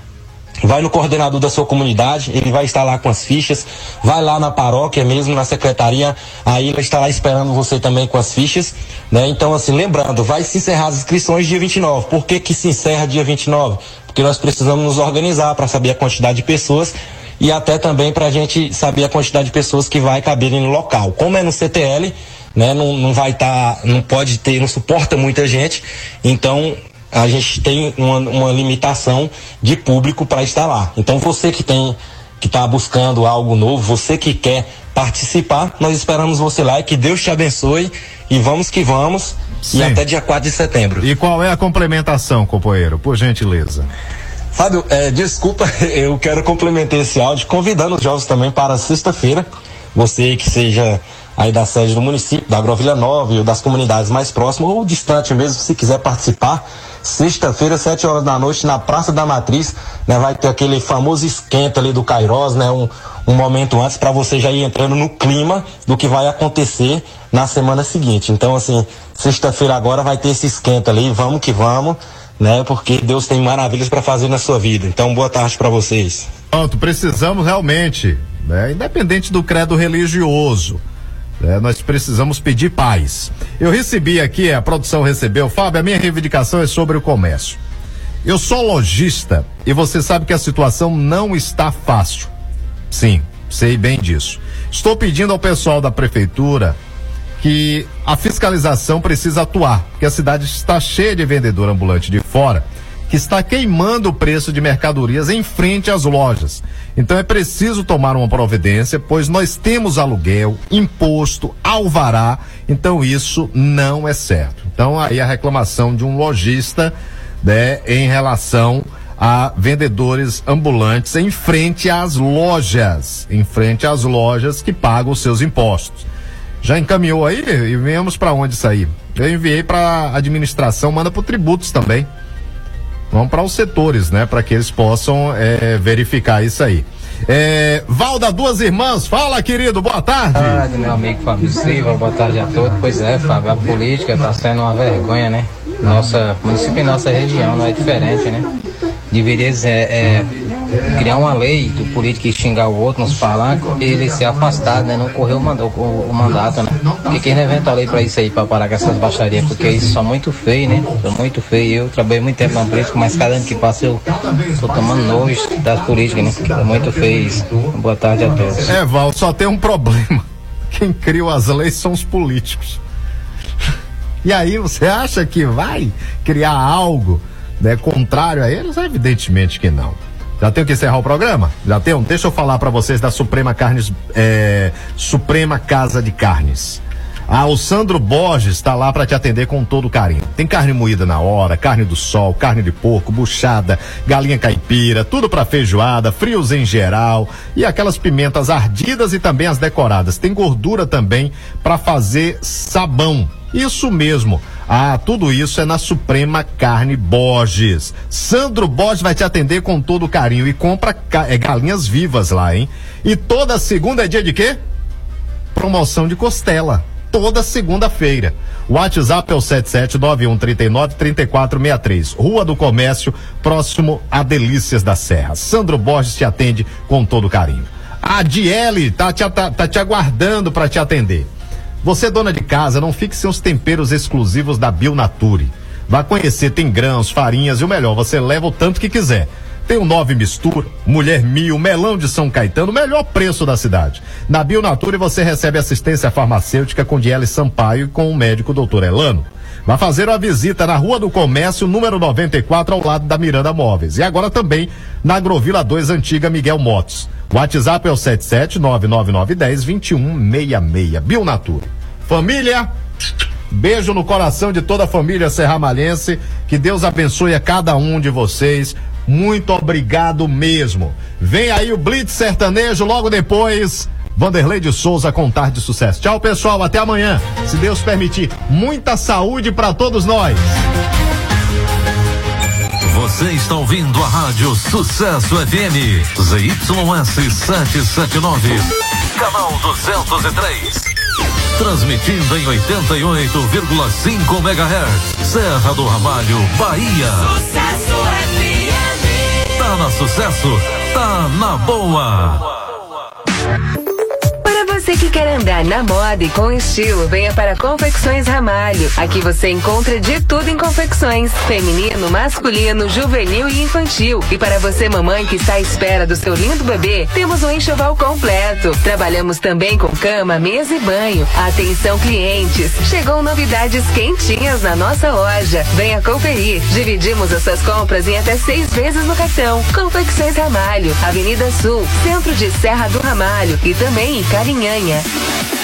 vai no coordenador da sua comunidade, ele vai estar lá com as fichas, vai lá na paróquia mesmo, na secretaria, aí ele está lá esperando você também com as fichas, né? Então, assim, lembrando, vai se encerrar as inscrições dia 29. Por que que se encerra dia 29? Porque nós precisamos nos organizar para saber a quantidade de pessoas e até também para a gente saber a quantidade de pessoas que vai caberem no local. Como é no CTL, né? Não, não vai estar, tá, não pode ter, não suporta muita gente, então a gente tem uma, uma limitação de público para estar lá. Então você que tem que está buscando algo novo, você que quer participar, nós esperamos você lá e que Deus te abençoe e vamos que vamos Sim. e até dia 4 de setembro. E qual é a complementação, companheiro, por gentileza? Fábio, é, desculpa, eu quero complementar esse áudio convidando os jovens também para sexta-feira. Você que seja aí da sede do município, da Agrovilha Nova ou das comunidades mais próximas ou distante mesmo, se quiser participar, sexta-feira, sete horas da noite, na Praça da Matriz, né, vai ter aquele famoso esquenta ali do Cairós, né, um, um momento antes para você já ir entrando no clima do que vai acontecer na semana seguinte. Então, assim, sexta-feira agora vai ter esse esquenta ali, vamos que vamos, né, porque Deus tem maravilhas para fazer na sua vida. Então, boa tarde para vocês. Pronto, precisamos realmente, né, independente do credo religioso é, nós precisamos pedir paz. Eu recebi aqui, a produção recebeu, Fábio, a minha reivindicação é sobre o comércio. Eu sou lojista e você sabe que a situação não está fácil. Sim, sei bem disso. Estou pedindo ao pessoal da prefeitura que a fiscalização precisa atuar, porque a cidade está cheia de vendedor ambulante de fora que está queimando o preço de mercadorias em frente às lojas. Então é preciso tomar uma providência, pois nós temos aluguel, imposto, alvará, então isso não é certo. Então aí a reclamação de um lojista, né, em relação a vendedores ambulantes em frente às lojas, em frente às lojas que pagam os seus impostos. Já encaminhou aí e viemos para onde sair? Eu enviei para administração, manda para tributos também Vamos para os setores, né? Para que eles possam é, verificar isso aí. É, Valda Duas Irmãs, fala querido, boa tarde. Boa tarde, meu amigo Fábio Silva, boa tarde a todos. Pois é, Fábio, a política está sendo uma vergonha, né? Nossa município e nossa região não é diferente, né? Deveria é, é, criar uma lei do político xingar o outro nos falar, ele se afastar, né? Não correr o, manda- o- mandato, né? Porque quem inventa a lei pra isso aí, pra parar com essas baixarias, porque isso são muito feio, né? São muito feio. Eu trabalhei muito tempo na política, mas cada ano que passa eu tô tomando nojo das políticas, né? É muito feio isso. Boa tarde a todos. É, Val, só tem um problema. Quem criou as leis são os políticos. E aí, você acha que vai criar algo né, contrário a eles? Evidentemente que não. Já tenho que encerrar o programa? Já tenho? Deixa eu falar para vocês da Suprema Carnes, é, Suprema Casa de Carnes. Ah, o Sandro Borges está lá para te atender com todo carinho. Tem carne moída na hora, carne do sol, carne de porco, buchada, galinha caipira, tudo para feijoada, frios em geral e aquelas pimentas ardidas e também as decoradas. Tem gordura também para fazer sabão. Isso mesmo. Ah, tudo isso é na Suprema Carne Borges. Sandro Borges vai te atender com todo carinho e compra é, galinhas vivas lá, hein? E toda segunda é dia de quê? Promoção de costela. Toda segunda-feira. WhatsApp é o 7791393463. Rua do Comércio, próximo a Delícias da Serra. Sandro Borges te atende com todo carinho. A Diele tá te, tá, tá te aguardando para te atender. Você, dona de casa, não fique sem os temperos exclusivos da Bionature. Vá conhecer, tem grãos, farinhas e o melhor, você leva o tanto que quiser. Tem o Nove Mistura, Mulher Mil, Melão de São Caetano, melhor preço da cidade. Na Bionature você recebe assistência farmacêutica com Diele Sampaio e com o médico Dr. Elano. Vá fazer uma visita na Rua do Comércio, número 94, ao lado da Miranda Móveis. E agora também na Agrovila 2, antiga Miguel Motos. WhatsApp é o 77999102166. Bionature. Família, beijo no coração de toda a família Serramalhense. Que Deus abençoe a cada um de vocês. Muito obrigado mesmo. Vem aí o Blitz Sertanejo logo depois. Vanderlei de Souza com tarde de sucesso. Tchau, pessoal. Até amanhã. Se Deus permitir. Muita saúde para todos nós. Você está ouvindo a Rádio Sucesso FM, ZYS 779, canal 203. Transmitindo em 88,5 MHz, Serra do Ramalho, Bahia. Sucesso FM. Tá na sucesso, tá na boa. Você que quer andar na moda e com estilo, venha para Confecções Ramalho. Aqui você encontra de tudo em confecções: feminino, masculino, juvenil e infantil. E para você, mamãe que está à espera do seu lindo bebê, temos um enxoval completo. Trabalhamos também com cama, mesa e banho. Atenção, clientes! Chegou novidades quentinhas na nossa loja. Venha conferir. Dividimos as suas compras em até seis vezes no cartão. Confecções Ramalho, Avenida Sul, centro de Serra do Ramalho e também em Carinhanha. A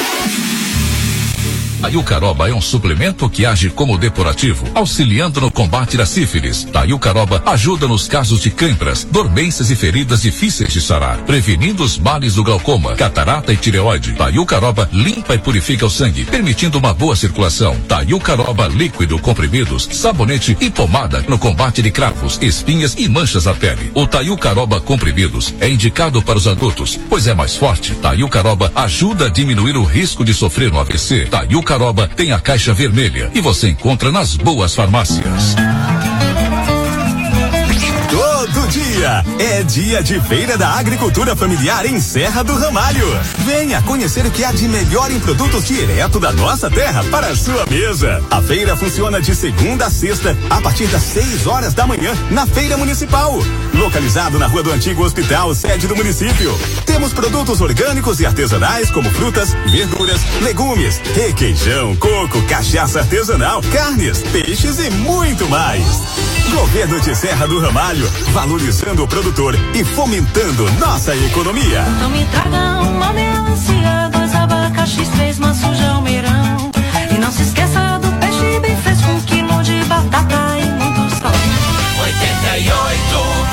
Yucaroba é um suplemento que age como depurativo, auxiliando no combate da sífilis. A Yucaroba ajuda nos casos de câimbras, dormências e feridas difíceis de sarar, prevenindo os males do glaucoma, catarata e tireoide. A Yucaroba limpa e purifica o sangue, permitindo uma boa circulação. A Yucaroba líquido, comprimidos, sabonete e pomada no combate de cravos, espinhas e manchas na pele. O Tayucaroba comprimidos é indicado para os adultos, pois é mais forte. Tayucaroba ajuda a diminuir o risco de sofrer um AVC. Tayucaroba tem a caixa vermelha e você encontra nas boas farmácias. Todo dia é dia de Feira da Agricultura Familiar em Serra do Ramalho. Venha conhecer o que há de melhor em produtos direto da nossa terra para a sua mesa. A feira funciona de segunda a sexta, a partir das 6 horas da manhã, na Feira Municipal. Localizado na Rua do Antigo Hospital, sede do município. Temos produtos orgânicos e artesanais como frutas, verduras, legumes, requeijão, coco, cachaça artesanal, carnes, peixes e muito mais. Governo de Serra do Ramalho, valorizando o produtor e fomentando nossa economia. Então me traga uma melancia, dois abacaxis, três maços de almeirão. E não se esqueça do peixe bem fresco, um quilo de batata e muitos salmão. 88